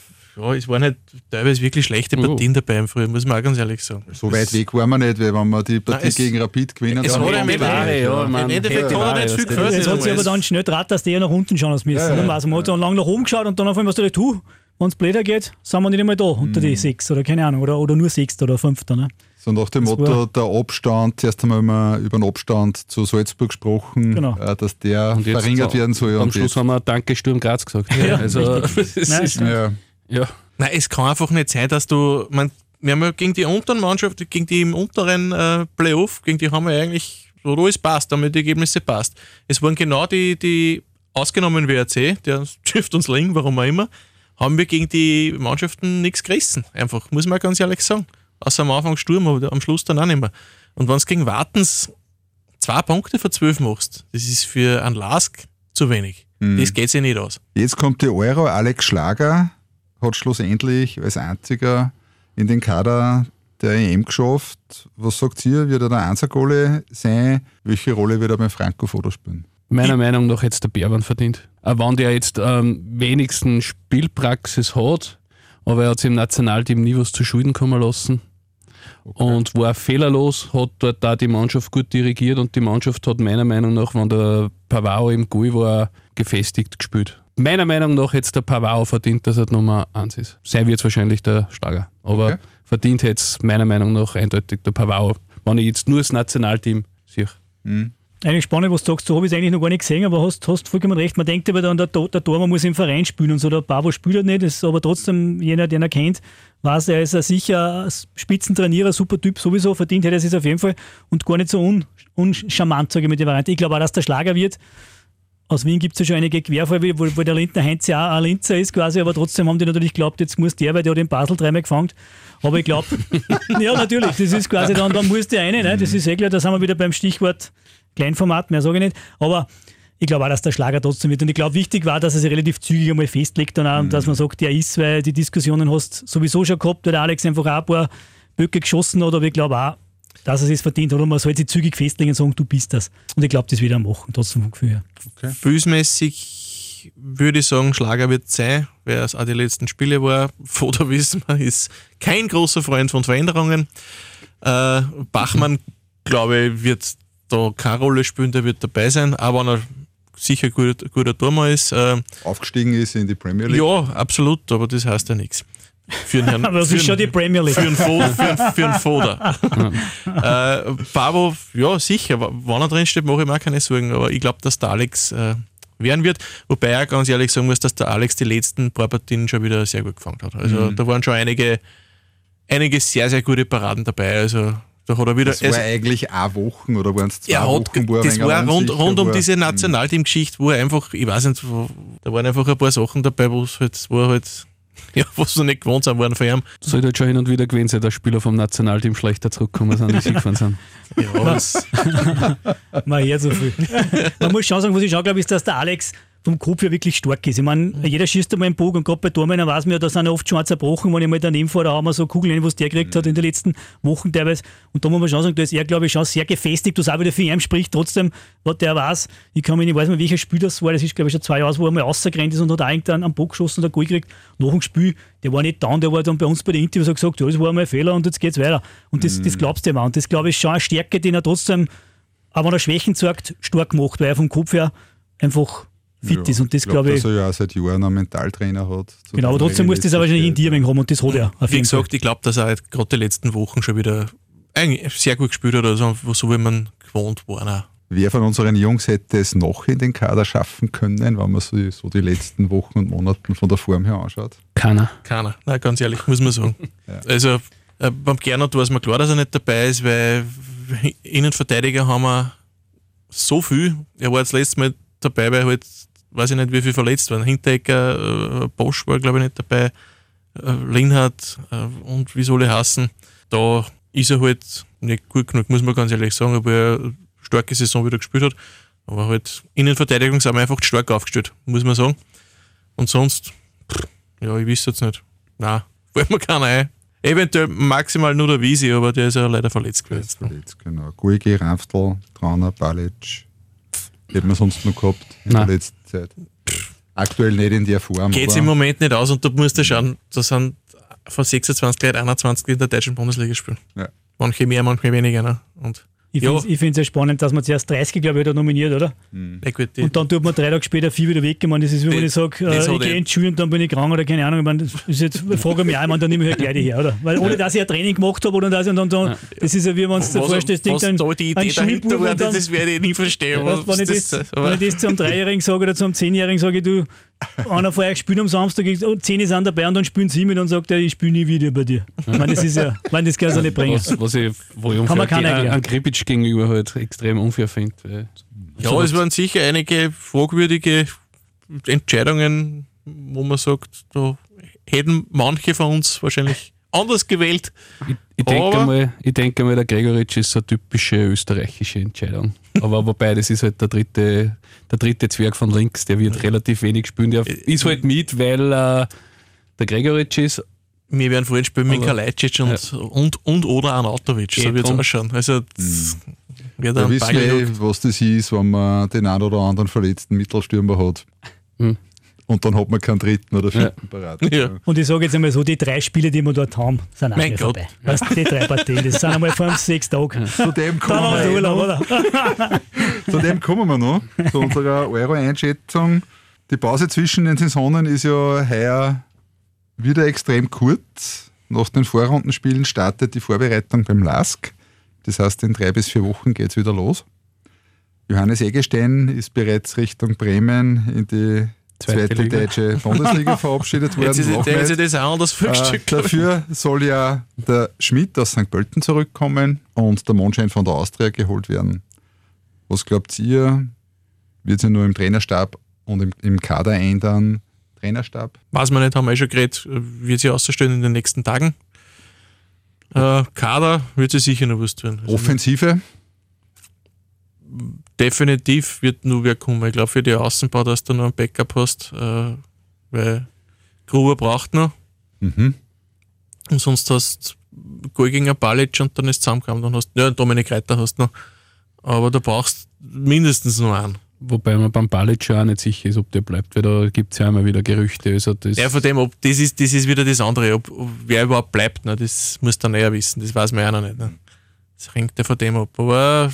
ja, es waren halt teilweise wirklich schlechte. Partien dabei im Frühjahr, muss man auch ganz ehrlich sagen. So weit weg waren wir nicht, weil wenn wir die Partie Nein, gegen Rapid gewinnen, es dann hat im Endeffekt, ja, ja, im Endeffekt hat er nicht viel gefällt. Es hat sich aber dann schnell draht, dass die ja nach unten schauen müssen. Ja, ja. Man hat dann lange nach oben geschaut und dann auf einmal so, du, wenn es bläder geht, sind wir nicht einmal da unter mhm. die sechs oder keine Ahnung, oder, oder nur sechs oder fünfter. Ne? So nach dem das Motto, der Abstand, zuerst einmal immer über den Abstand zu Salzburg gesprochen, genau. äh, dass der verringert werden soll. Am Schluss haben wir Danke Sturm Graz gesagt. Ja, also, Nein, ist, ja. Ja. Nein, es kann einfach nicht sein, dass du. Man, wir haben ja gegen die unteren Mannschaften, gegen die im unteren äh, Playoff, gegen die haben wir eigentlich, wo alles passt, damit die Ergebnisse passt. Es waren genau die, die ausgenommen WRC, der dürfte uns liegen, warum auch immer, haben wir gegen die Mannschaften nichts gerissen. Einfach, muss man ganz ehrlich sagen. Außer am Anfang Sturm, aber am Schluss dann auch nicht mehr. Und wenn du gegen Wartens zwei Punkte für zwölf machst, das ist für einen Lask zu wenig. Das geht sich nicht aus. Jetzt kommt die Euro. Alex Schlager hat schlussendlich als einziger in den Kader der EM geschafft. Was sagt ihr? Wird er der Einser-Goalie sein? Welche Rolle wird er beim Franco-Foto spielen? Meiner Meinung nach jetzt der Berban verdient. Auch wenn der jetzt ähm, wenigsten Spielpraxis hat, aber er hat sich im Nationalteam nie was zu Schulden kommen lassen. Und war fehlerlos, hat dort da die Mannschaft gut dirigiert und die Mannschaft hat meiner Meinung nach, wenn der Pavao im Goal war, gefestigt gespielt. Meiner Meinung nach jetzt der Pavao verdient, dass er die Nummer 1 ist. Sein wird es wahrscheinlich der Schlager. Aber Okay. verdient hätte es meiner Meinung nach eindeutig der Pavao, wenn ich jetzt nur das Nationalteam sehe. Eigentlich spannend, was du sagst. So habe ich es eigentlich noch gar nicht gesehen, aber hast, hast vollkommen recht. Man denkt aber dann, der, Tor- der Tormann muss im Verein spielen und so. Der Pavo spielt halt nicht, das ist aber trotzdem jener, den er kennt, weiß, er ist ein sicher Spitzentrainierer, super Typ sowieso, verdient hätte er es auf jeden Fall und gar nicht so un, uncharmant, sage ich mit der Variante. Ich glaube auch, dass der Schlager wird. Aus Wien gibt es ja schon einige Querfälle, wo, wo der Lindner Heinz ja auch ein Linzer ist quasi, aber trotzdem haben die natürlich geglaubt, jetzt muss der, weil der hat in Basel dreimal gefangen. Aber ich glaube, ja natürlich, das ist quasi dann, dann muss der eine, ne? das ist eh klar, da sind wir wieder beim Stichwort Kleinformat, mehr sage ich nicht. Aber ich glaube auch, dass der Schlager trotzdem wird. Und ich glaube, wichtig war, dass er sich relativ zügig einmal festlegt und auch, dass man sagt, der ist, weil die Diskussionen hast sowieso schon gehabt, weil der Alex einfach auch ein paar Böcke geschossen hat, aber ich glaube auch, dass er es verdient hat und man soll sich zügig festlegen und sagen, du bist das. Und ich glaube, das wird er machen, trotzdem vom Gefühl her. Gefühlsmäßig würde ich sagen, Schlager wird sein, weil es auch die letzten Spiele war. Foto wissen wir, ist kein großer Freund von Veränderungen. Äh, Bachmann, glaube ich, wird da keine Rolle spielen, der wird dabei sein, aber wenn er sicher gut, guter Turmer ist. Äh, Aufgestiegen ist in die Premier League. ja, absolut, aber das heißt ja nichts. Für einen Aber das für ist schon die einen- Premier League. für einen, Fo für einen, für einen Foder. äh, ja, sicher. Wenn er drin steht, mache ich mir auch keine Sorgen. Aber ich glaube, dass der Alex äh, werden wird. Wobei er ganz ehrlich sagen muss, dass der Alex die letzten paar Partien schon wieder sehr gut gefangen hat. Also da waren schon einige, einige sehr, sehr gute Paraden dabei. Also da hat er wieder. Das war also, eigentlich auch Wochen oder waren es zwei er hat, Wochen, wo er das war rund, rund um war? diese Nationalteam-Geschichte, wo er einfach, ich weiß nicht, wo, da waren einfach ein paar Sachen dabei, wo es halt, wo er halt, ja, was noch nicht gewohnt sind waren von ihm. Sollte halt schon hin und wieder gewesen sein, dass Spieler vom Nationalteam schlechter zurückkommen sind, wie sie gefahren sind. Ja, das, Man hört so viel. Man muss schon sagen, was ich schon glaube, ist, dass der Alex vom Kopf her wirklich stark ist. Ich meine, jeder schießt einmal einen Bogen und gerade bei Tormännern weiß man ja, da sind ja oft schon zerbrochen, wenn ich mal daneben fahre, da haben wir so Kugeln, rein, was der gekriegt hat in den letzten Wochen teilweise. Und da muss man schon sagen, da ist er, glaube ich, schon sehr gefestigt, was auch wieder für ihn spricht. Trotzdem, was der weiß, ich kann mich nicht, ich weiß nicht, welches Spiel das war, das ist, glaube ich, schon zwei Jahre, wo er mal rausgerannt ist und hat irgendwann einen Bock geschossen und ein Goal gekriegt. Nach dem Spiel, der war nicht down, der war dann bei uns bei den Interviews und hat gesagt, ja, das war mal ein Fehler und jetzt geht's weiter. Und das, das glaubst du ihm auch. Und das, glaube ich, ist schon eine Stärke, die er trotzdem aber wenn er Schwächen zeigt, stark macht, weil er vom Kopf her einfach fit ist. Und das glaub, glaube ich, Dass er ja auch seit Jahren einen Mentaltrainer hat. genau, aber dem trotzdem muss das aber wahrscheinlich in dir haben und das hat er. Auf Wie jeden Fall. gesagt, ich glaube, dass er halt gerade die letzten Wochen schon wieder eigentlich sehr gut gespielt hat, also so wie man gewohnt war. Auch. Wer von unseren Jungs hätte es noch in den Kader schaffen können, wenn man sich so die letzten Wochen und Monaten von der Form her anschaut? Keiner. Keiner, Nein, ganz ehrlich, muss man sagen. Also äh, beim Gernot war es mir klar, dass er nicht dabei ist, weil Innenverteidiger haben wir so viel. Er war jetzt letztes Mal dabei, weil halt, weiß ich nicht, wie viel verletzt waren. Hinteregger, äh, Bosch war, glaube ich, nicht dabei, äh, Linhardt äh, und wie soll ich hassen. Da ist er halt nicht gut genug, muss man ganz ehrlich sagen, obwohl er eine starke Saison wieder gespielt hat. Aber halt Innenverteidigung sind wir einfach stark aufgestellt, muss man sagen. Und sonst, pff, ja, ich weiß jetzt nicht. Nein, fällt mir keiner ein. Eventuell maximal nur der Wiesi, aber der ist ja leider verletzt gewesen. verletzt, genau. Guigi, Ramftl, Trauner, Balic. Hätten wir sonst noch gehabt in Nein. der letzten Zeit. Aktuell nicht in der Form. Geht aber im Moment nicht aus und da musst du schauen, da sind von 26 Leute 21 die in der deutschen Bundesliga spielen. Ja. Manche mehr, manche weniger. Ne? Und Ich Ja. finde es sehr spannend, dass man zuerst 30, glaube ich, er nominiert, oder? die, Und dann tut man drei Tage später vier wieder weg. Ich meine, das ist wie wenn ich sage, äh, ich gehe ich- ins Schule und dann bin ich krank oder keine Ahnung. Ich meine, das ist jetzt, ich frage mich auch, ich meine, dann nehme ich halt gleich die her, oder? Weil ohne dass ich ein Training gemacht habe oder dass ich dann, dann das ist ja wie wenn du dir vorstellst, was denkt da die Idee dahinter war, das, das werde ich nie verstehen. Weißt, was wenn, ich das, das, wenn ich das zu einem Dreijährigen sage oder zu einem Zehnjährigen sage, du, einer von euch spielt am Samstag, ich- oh, zehn sind dabei und dann spielen sie mit und sagt er, ich spiele nie wieder bei dir. Ich meine, das ist ja, ich meine, das kann er nicht bringen. Was, was ich, wo ich Kann man an Kripic gegenüber halt extrem unfair finde. Ja, es waren sicher einige fragwürdige Entscheidungen, wo man sagt, da hätten manche von uns wahrscheinlich anders gewählt. Ich, ich denke mal, ich denke mal, der Gregoritsch ist so eine typische österreichische Entscheidung. Aber wobei, das ist halt der dritte, der dritte Zwerg von links, der wird relativ wenig spielen. Der ist halt mit, weil äh, der Gregoritsch ist. Wir werden vorhin spielen mit Kalajdzic und, und, und oder Arnautovic, so Ja, wird es ausschauen. Also, das wird Da ein wissen wir, Bagel- eh, was das ist, wenn man den einen oder anderen verletzten Mittelstürmer hat. Hm. Und dann hat man keinen dritten oder vierten parat. Ja. Und ich sage jetzt einmal so, die drei Spiele, die wir dort haben, sind auch Mein Gott. vorbei. Weißt, du, die drei Partien, das sind einmal fünf, sechs Tage. Zu dem Dann haben wir kommen wir, Urlaub, oder? noch. Zu dem kommen wir noch. Zu unserer Euro-Einschätzung. Die Pause zwischen den Saisonen ist ja heuer wieder extrem kurz. Nach den Vorrundenspielen startet die Vorbereitung beim LASK. Das heißt, in drei bis vier Wochen geht es wieder los. Johannes Eggestein ist bereits Richtung Bremen in die Zweite zweite, deutsche Bundesliga verabschiedet worden. Jetzt ist jetzt nicht. ist das auch anders Frühstück. Äh, dafür soll ja der Schmidt aus St. Pölten zurückkommen und der Mondschein von der Austria geholt werden. Was glaubt ihr? Wird sie nur im Trainerstab und im, im Kader ändern? Trainerstab? Weiß man nicht, haben wir eh schon geredet, wird sie ausstellen in den nächsten Tagen. Äh, Kader wird sie sicher noch was tun. Also Offensive? Definitiv wird nur wer kommen. Ich glaube, für die Außenbau, dass du noch ein Backup hast, äh, weil Gruber braucht noch. Mhm. Und sonst hast du Golginger Balic und dann ist zusammengekommen. Dann hast du, ja, Dominik Reiter hast noch. Aber du brauchst mindestens noch einen. Wobei man beim Balic schon auch nicht sicher ist, ob der bleibt, weil da gibt es ja immer wieder Gerüchte. Also das, Ja, von dem, ob, das, ist, das ist wieder das andere. Ob, ob wer überhaupt bleibt, ne, das muss dann eher wissen. Das weiß man ja noch nicht. Ne. Das hängt ja von dem ab. Aber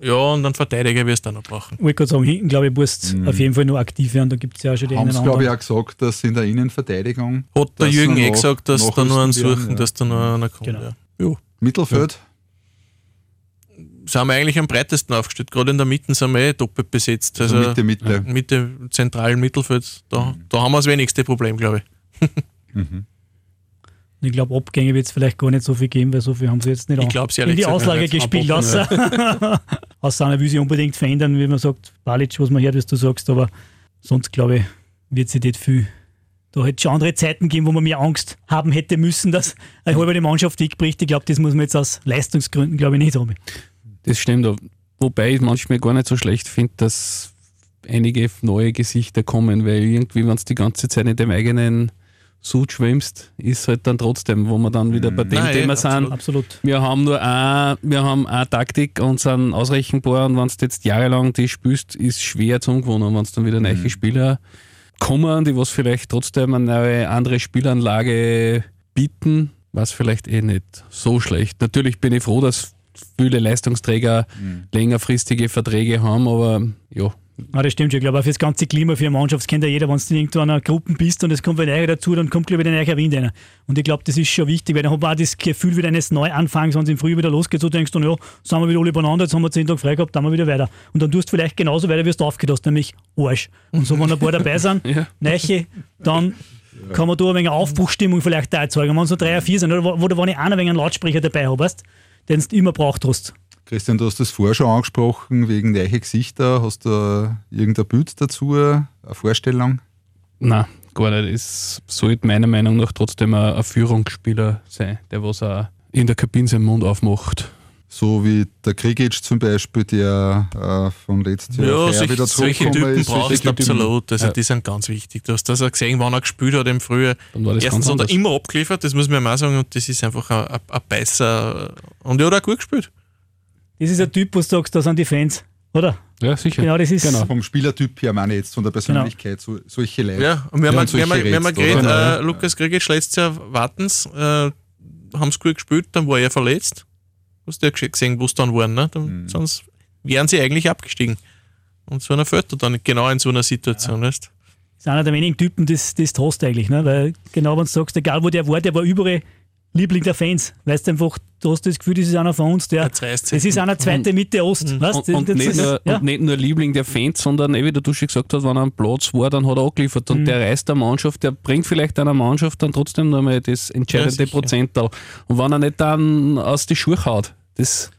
ja, und einen Verteidiger wirst du auch noch brauchen. Ich wollte gerade sagen, hinten, glaube ich, musst Mhm. auf jeden Fall noch aktiv werden. Da gibt es ja auch schon den Haben einen sie, glaube ich, auch gesagt, dass in der Innenverteidigung Hat der Jürgen eh gesagt, dass da nur einen suchen, ja. dass da noch einer kommt. Genau. Ja. Ja. Mittelfeld? Sind wir eigentlich am breitesten aufgestellt. Gerade in der Mitte sind wir eh doppelt besetzt. Also, Also, Mitte, Mitte. Mitte, zentralen Mittelfeld, da, da haben wir das wenigste Problem, glaube ich. Mhm. Ich glaube, Abgänge wird es vielleicht gar nicht so viel geben, weil so viel haben sie jetzt nicht Ich es in die Auslage gespielt. Außer, außer einer will sich unbedingt verändern, wie man sagt, Balic, was man hört, was du sagst, aber sonst glaube ich, wird sie nicht viel. Da hätte es schon andere Zeiten geben, wo man mehr Angst haben hätte müssen, dass eine halbe die Mannschaft wegbricht. Ich glaube, das muss man jetzt aus Leistungsgründen, glaube ich, nicht haben. das stimmt. auch. Wobei ich manchmal gar nicht so schlecht finde, dass einige neue Gesichter kommen, weil irgendwie, wenn du die ganze Zeit in dem eigenen Sud schwimmst, ist halt dann trotzdem, wo wir dann wieder bei dem Nein, Thema ja, sind. absolut. Absolut. Wir haben nur eine, wir haben eine Taktik und sind ausrechenbar und wenn du jetzt jahrelang die spielst, ist schwer zu umgewohnen. Wenn es dann wieder neue Spieler kommen, die was vielleicht trotzdem eine neue, andere Spielanlage bieten, war es vielleicht eh nicht so schlecht. Natürlich bin ich froh, dass viele Leistungsträger längerfristige Verträge haben, aber ja, Ja, das stimmt schon. Ich glaube, für das ganze Klima, für eine Mannschaft, das kennt ja jeder, wenn du in irgendeiner Gruppe bist und es kommt wieder einer dazu, dann kommt gleich wieder ein Wind rein. Und ich glaube, das ist schon wichtig, weil dann hat man auch das Gefühl wieder eines Neuanfangs, wenn es im Frühjahr wieder losgeht, so denkst du, ja, sind wir wieder alle beieinander, jetzt haben wir zehn Tage frei gehabt, dann haben wir wieder weiter. Und dann tust du vielleicht genauso weiter, wie du aufgehört hast, nämlich Arsch. Und so, wenn ein paar dabei sind, Ja. Neiche, dann kann man da ein wenig Aufbruchstimmung vielleicht auch erzeugen. Wenn es so drei oder vier sind, oder wo, wo wenn ich einer ein wenig einen Lautsprecher dabei habe, den du immer braucht hast. Christian, du hast das vorher schon angesprochen, wegen neue Gesichter. Hast du irgendein Bild dazu, eine Vorstellung? Nein, gar nicht. Es sollte meiner Meinung nach trotzdem ein, Führungsspieler sein, der was auch in der Kabine seinen Mund aufmacht. So wie der Krigic zum Beispiel, der äh, von letztes Jahr Ja, solche, wieder solche Typen ist. Solche brauchst du Typen. absolut. Also Ja. die sind ganz wichtig. Du hast das auch gesehen, wann er gespielt hat im Frühjahr. Dann war das Erstens hat er immer abgeliefert, das muss man mal sagen, und das ist einfach ein, ein, ein Beißer. Und er hat auch gut gespielt. Das ist ein Typ, wo du sagst, da sind die Fans, oder? Ja, sicher. Genau, das ist. Genau. Vom Spielertyp her meine ich jetzt, von der Persönlichkeit, so, solche Leute. Ja, und wir Ja, haben, und wir haben, wir haben geredet, äh, Lukas Grigic letztes Jahr Wartens, äh, haben sie gut gespielt, dann war er verletzt. Hast du ja gesehen, wo sie dann waren, ne? Dann Mhm. sonst wären sie eigentlich abgestiegen. Und so einer fällt er dann genau in so einer Situation, weißt Das ist einer der wenigen Typen, das, das du hast eigentlich. Ne? Weil genau, wenn du sagst, egal wo der war, der war überall Liebling der Fans. Weißt du einfach, du hast das Gefühl, das ist einer von uns, der. Das ist einer zweite Mitte Ost. Weißt, Und, und, das, nicht das, nur, ja. und nicht nur Liebling der Fans, sondern eh, wie der Dusche gesagt hat, wenn er am Platz war, dann hat er angeliefert. Und der reißt der Mannschaft, der bringt vielleicht einer Mannschaft dann trotzdem nochmal das Ja, entscheidende sicher. Prozentteil. Und wenn er nicht dann aus die Schuhe haut, das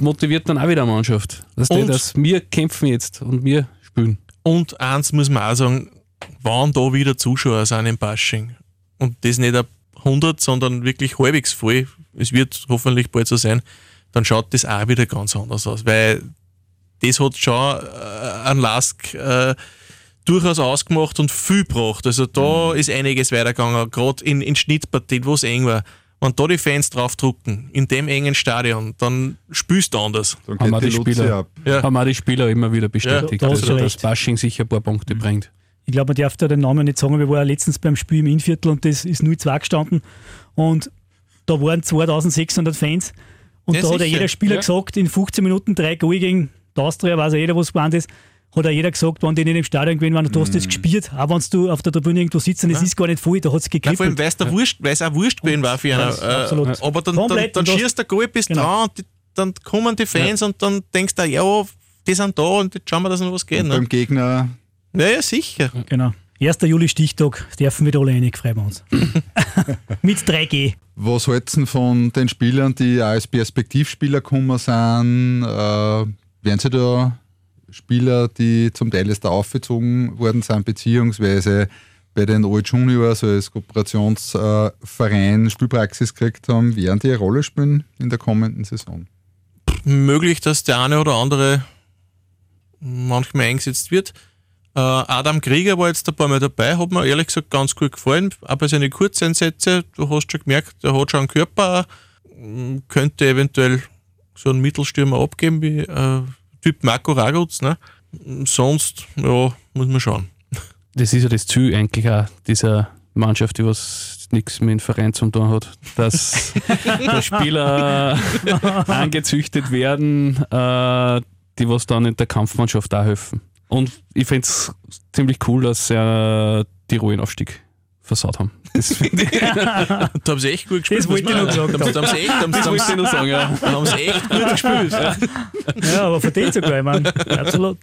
motiviert dann auch wieder eine Mannschaft. Dass, die, Und- dass wir kämpfen jetzt und wir spielen. Und eins muss man auch sagen, wann da wieder Zuschauer sind im Bashing und das nicht ab 100, sondern wirklich halbwegs voll, es wird hoffentlich bald so sein, dann schaut das auch wieder ganz anders aus, weil das hat schon äh, ein Lask äh, durchaus ausgemacht und viel gebracht. Also da Mhm. ist einiges weitergegangen, gerade in, in Schnittpartien, wo es eng war. Wenn da die Fans draufdrucken, in dem engen Stadion, dann spielst du anders. Dann Haben die die Spieler. Ja. Haben auch die Spieler immer wieder bestätigt, da hast du also, dass. Bashing sicher ein paar Punkte bringt. Ich glaube, man darf da den Namen nicht sagen, wir waren ja letztens beim Spiel im Innviertel und das ist 0-2 gestanden und da waren 2600 Fans und Ja, da hat ja jeder Spieler Ja. gesagt, in 15 Minuten drei Goal gegen die Austria, weiß ja jeder, was gemeint ist, hat ja jeder gesagt, wenn die nicht im Stadion gewinnen waren, du hast das gespielt, auch wenn du auf der Tribüne irgendwo sitzt und es ist gar nicht voll, da hat es Ja, vor allem, weil es Wurscht, weil's auch wurscht gewesen war für einen. Ja. Äh, aber dann, dann, Komplett, dann und das- schießt der Goal bis Genau. dran und die, dann kommen die Fans und dann denkst du, ja, die sind da und jetzt schauen wir, dass noch was geht. Und Ne? beim Gegner Ja, ja, sicher. Genau. 1. Juli Stichtag, dürfen wieder alle rein, freuen wir uns. Mit 3G. Was halten von den Spielern, die auch als Perspektivspieler gekommen sind? Äh, wären sie da Spieler, die zum Teil jetzt da aufgezogen worden sind, beziehungsweise bei den Old Juniors als Kooperationsverein Spielpraxis gekriegt haben, werden die eine Rolle spielen in der kommenden Saison? Möglich, dass der eine oder andere manchmal eingesetzt wird. Äh, Adam Krieger war jetzt ein paar Mal dabei, hat mir ehrlich gesagt ganz gut gefallen. Aber seine Kurzeinsätze, du hast schon gemerkt, der hat schon einen Körper, ähm, könnte eventuell so einen Mittelstürmer abgeben wie äh, Typ Marco Raguz. Ne? Sonst, ja, muss man schauen. Das ist ja das Ziel eigentlich auch dieser Mannschaft, die was nichts mit dem Verein zu tun hat, dass der Spieler angezüchtet werden, äh, die was dann in der Kampfmannschaft auch helfen. Und ich finde es ziemlich cool, dass sie äh, die Ruhenaufstieg versaut haben. Das, finde ich- Da haben sie echt gut gespielt. Das wollte muss ich noch sagen. gesagt Da haben sie echt, haben sie- da haben wollte ich nur sagen, ja. da haben sie echt gut gespielt. Ja, aber verdient sogar, ich meine, absolut.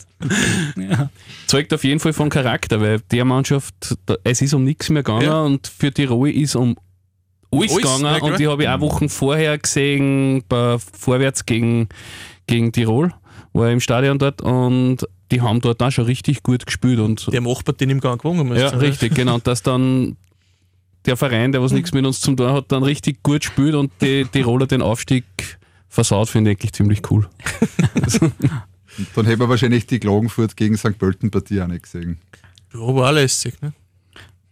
Ja. zeugt auf jeden Fall von Charakter, weil der Mannschaft, da, es ist um nichts mehr gegangen Ja. und für Tirol ist um alles, Alles, gegangen und die habe ich auch Wochen vorher gesehen, bei Vorwärts gegen, gegen Tirol, war ich im Stadion dort und die haben dort auch schon richtig gut gespielt und Die haben acht Partien im Gang gewonnen. ich ja, sagen. richtig, genau, und dass dann der Verein, der was nichts mit uns zum tun hat, dann richtig gut spielt und die Tiroler den Aufstieg versaut, finde ich eigentlich ziemlich cool. Dann hätten wir wahrscheinlich die Klagenfurt gegen St. Pölten-Partie auch nicht gesehen. Ja, aber auch lässig. Ne?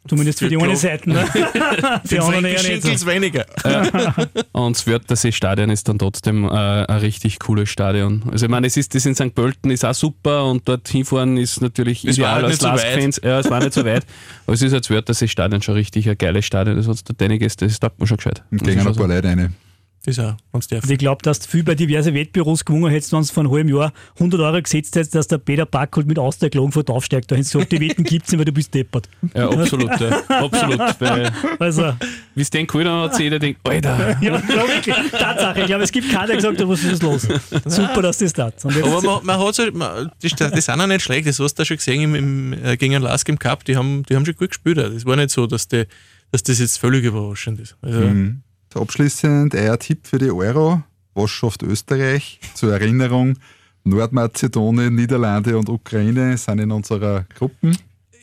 Zumindest für die eine Seite. Ne? Die anderen eher nicht. So. Weniger. Und das Wörthersee-Stadion ist dann trotzdem äh, ein richtig cooles Stadion. Also ich meine, es ist das in St. Pölten ist auch super und dort hinfahren ist natürlich Es war ideal als nicht so weit. Last-Fans. Ja, es war nicht so weit. Aber es ist als Wörthersee-Stadion schon richtig ein geiles Stadion. Das hat der deine Gäste, das taugt mir schon gescheit. Ich gegen schon ein paar. Leute rein. Das auch, wenn's darf. Und ich glaube, dass du viel bei diverse Wettbüros gewonnen hättest, wenn du vor einem halben Jahr 100 Euro gesetzt hättest, dass der Peter Backhult mit Austria Klagenfurt aufsteigt. Da hättest du gesagt, die Wetten gibt es nicht, weil du bist deppert. Ja, absolut. ja, absolut. Weil, Also, wie es den geholt hat sich jeder denkt, Alter, ja, ja wirklich. Tatsache. Ich glaube, es gibt keinen, der gesagt hat, was ist das los? Super, dass das tat. Aber man, man hat so, man, das, das sind auch nicht schlecht, das hast du auch schon gesehen im, im, äh, gegen den Lask im Cup, die haben, die haben schon gut gespielt. Das war nicht so, dass, die, dass das jetzt völlig überraschend ist. Also, Mhm. Abschließend euer Tipp für die Euro. Was schafft Österreich? Zur Erinnerung, Nordmazedonien, Niederlande und Ukraine sind in unserer Gruppe.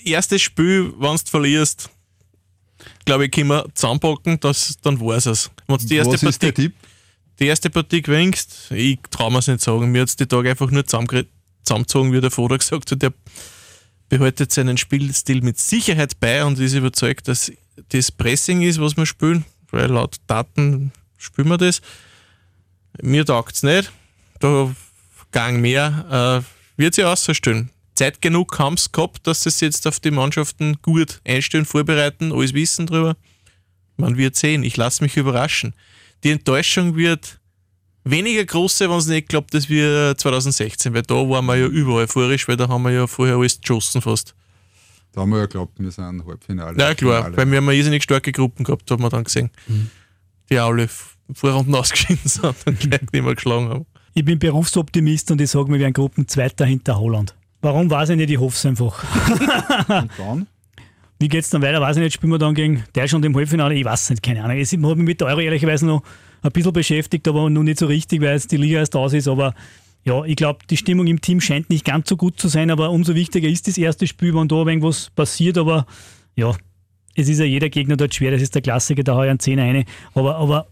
Erstes Spiel, wenn du verlierst, glaube ich, können wir zusammenpacken, das, dann war es. Du die erste, Was ist der Partie, Tipp? die erste Partie gewinnst, ich traue mir es nicht sagen, mir hat die Tag einfach nur zusammengezogen, wie der Vater gesagt hat, der behaltet seinen Spielstil mit Sicherheit bei und ist überzeugt, dass das Pressing ist, was wir spielen, weil laut Daten spielen wir das. Mir taugt es nicht. Da gang mehr äh, wird sie ausstellen. Zeit genug haben sie gehabt, dass sie es jetzt auf die Mannschaften gut einstellen, vorbereiten, alles wissen drüber. Man wird sehen. Ich lasse mich überraschen. Die Enttäuschung wird weniger große, wenn es nicht glaubt, dass wir 2016, weil da waren wir ja überall euphorisch, weil da haben wir ja vorher alles geschossen fast. Da haben wir ja geglaubt, wir sind Halbfinale. Ja klar, Finale. weil wir haben eine irrsinnig starke Gruppen gehabt, hat man dann gesehen. Die alle Vorrunden ausgeschieden sind und gleich nicht mehr geschlagen haben. ich bin Berufsoptimist und ich sage, wir werden Gruppenzweiter hinter Holland. Warum weiß ich nicht, ich hoffe es einfach. Und dann? Wie geht es dann weiter? Weiß ich nicht. Spielen wir dann gegen Deutschland im Halbfinale? Ich weiß nicht, keine Ahnung. Ich habe mich mit der Euro ehrlicherweise noch ein bisschen beschäftigt, aber noch nicht so richtig, weil jetzt die Liga erst aus ist. Aber ja, ich glaube, die Stimmung im Team scheint nicht ganz so gut zu sein, aber umso wichtiger ist das erste Spiel, wenn da irgendwas passiert. Aber ja, es ist ja jeder Gegner dort schwer. Das ist der Klassiker, da ich einen Zehner rein. Aber, aber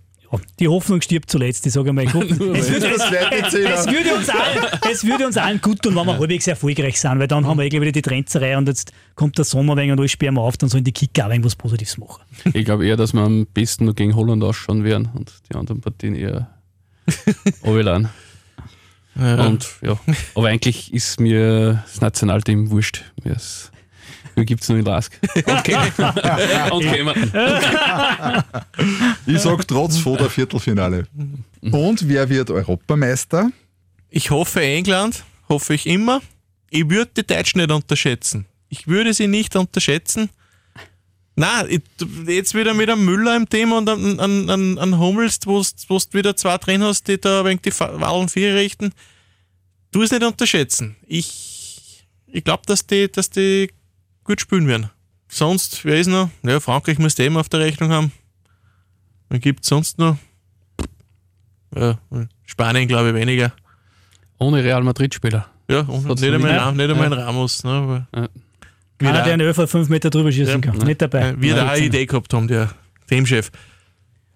die Hoffnung stirbt zuletzt, ich sage mal. Ich hoffe, es, würde, es, es, würde uns allen, es würde uns allen gut tun, wenn wir halbwegs erfolgreich sind, weil dann haben wir irgendwie wieder die Trenzerei und jetzt kommt der Sommer wegen und alles sperren wir auf, dann sollen die Kicker auch irgendwas Positives machen. Ich glaube eher, dass wir am besten nur gegen Holland ausschauen werden und die anderen Partien eher Ovelan. Ja. Und ja, aber eigentlich ist mir das Nationalteam wurscht. Mir ist wie gibt es noch in Lask? Okay. okay. ich sage trotz vor der Viertelfinale. Und wer wird Europameister? Ich hoffe England, hoffe ich immer. Ich würde die Deutschen nicht unterschätzen. Ich würde sie nicht unterschätzen. Na, jetzt wieder mit einem Müller im Team und an, an, an Hummels, wo du wieder zwei drin hast, die da wegen die Wahlen vier richten. Du es nicht unterschätzen. Ich, ich glaube, dass die, dass die gut spielen werden. Sonst, wer ist noch? Ja, Frankreich muss dem auf der Rechnung haben. Dann gibt es sonst noch? Ja, Spanien, glaube ich, weniger. Ohne Real Madrid-Spieler. Ja, und nicht einmal, ja. nicht einmal ja. Ramos. Ne, ja. Keiner, der einen Öfer fünf Meter drüber schießen ja, kann. Nicht dabei. Wir da eine Idee gehabt haben, der Teamchef.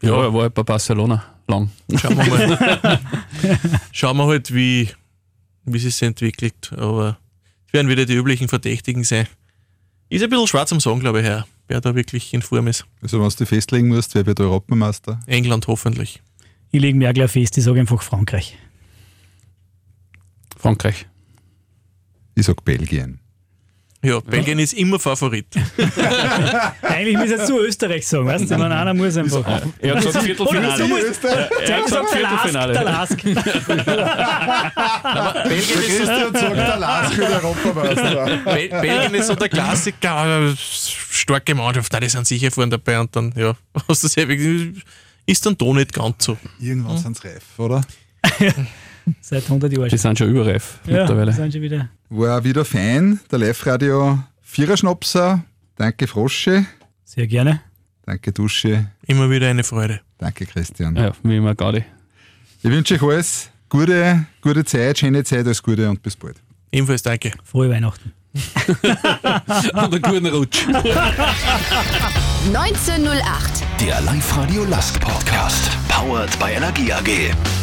Ja, ja, er war halt bei Barcelona lang. Schauen wir mal. Schauen wir halt, wie, wie es sich entwickelt. Aber es werden wieder die üblichen Verdächtigen sein. Ist ein bisschen schwarz am Song, glaube ich, her, wer da wirklich in Form ist. Also, wenn du festlegen musst, wer wird Europameister? England hoffentlich. Ich lege mir auch gleich fest, ich sage einfach Frankreich. Frankreich. Ich sage Belgien. Ja, Belgien ja. ist immer Favorit. Eigentlich muss ich zu Österreich sagen, weißt du? Man, einer muss einfach. Er hat gesagt Viertelfinale. Er hat gesagt Viertelfinale. Der Lask. Der Lask. Aber Belgien ist sagt, der Lask Europameister. Belgien ist so der Klassiker, starke Mannschaft, die sind sicher vorne dabei und dann, ja, hast du es ist dann doch nicht ganz so. Irgendwann hm. sind sie reif, oder? Seit 100 Jahren. Die sind schon überreif ja, mittlerweile. sind schon wieder. War wieder Fan der Live-Radio Viererschnapser. Danke, Frosche. Sehr gerne. Danke, Dusche. Immer wieder eine Freude. Danke, Christian. Ja, wie immer, Gaudi. Ich wünsche euch alles gute, gute Zeit, schöne Zeit, alles Gute und bis bald. Ebenfalls danke. Frohe Weihnachten. und einen guten Rutsch. 1908. Der Live-Radio Last Podcast. Powered by Energie AG.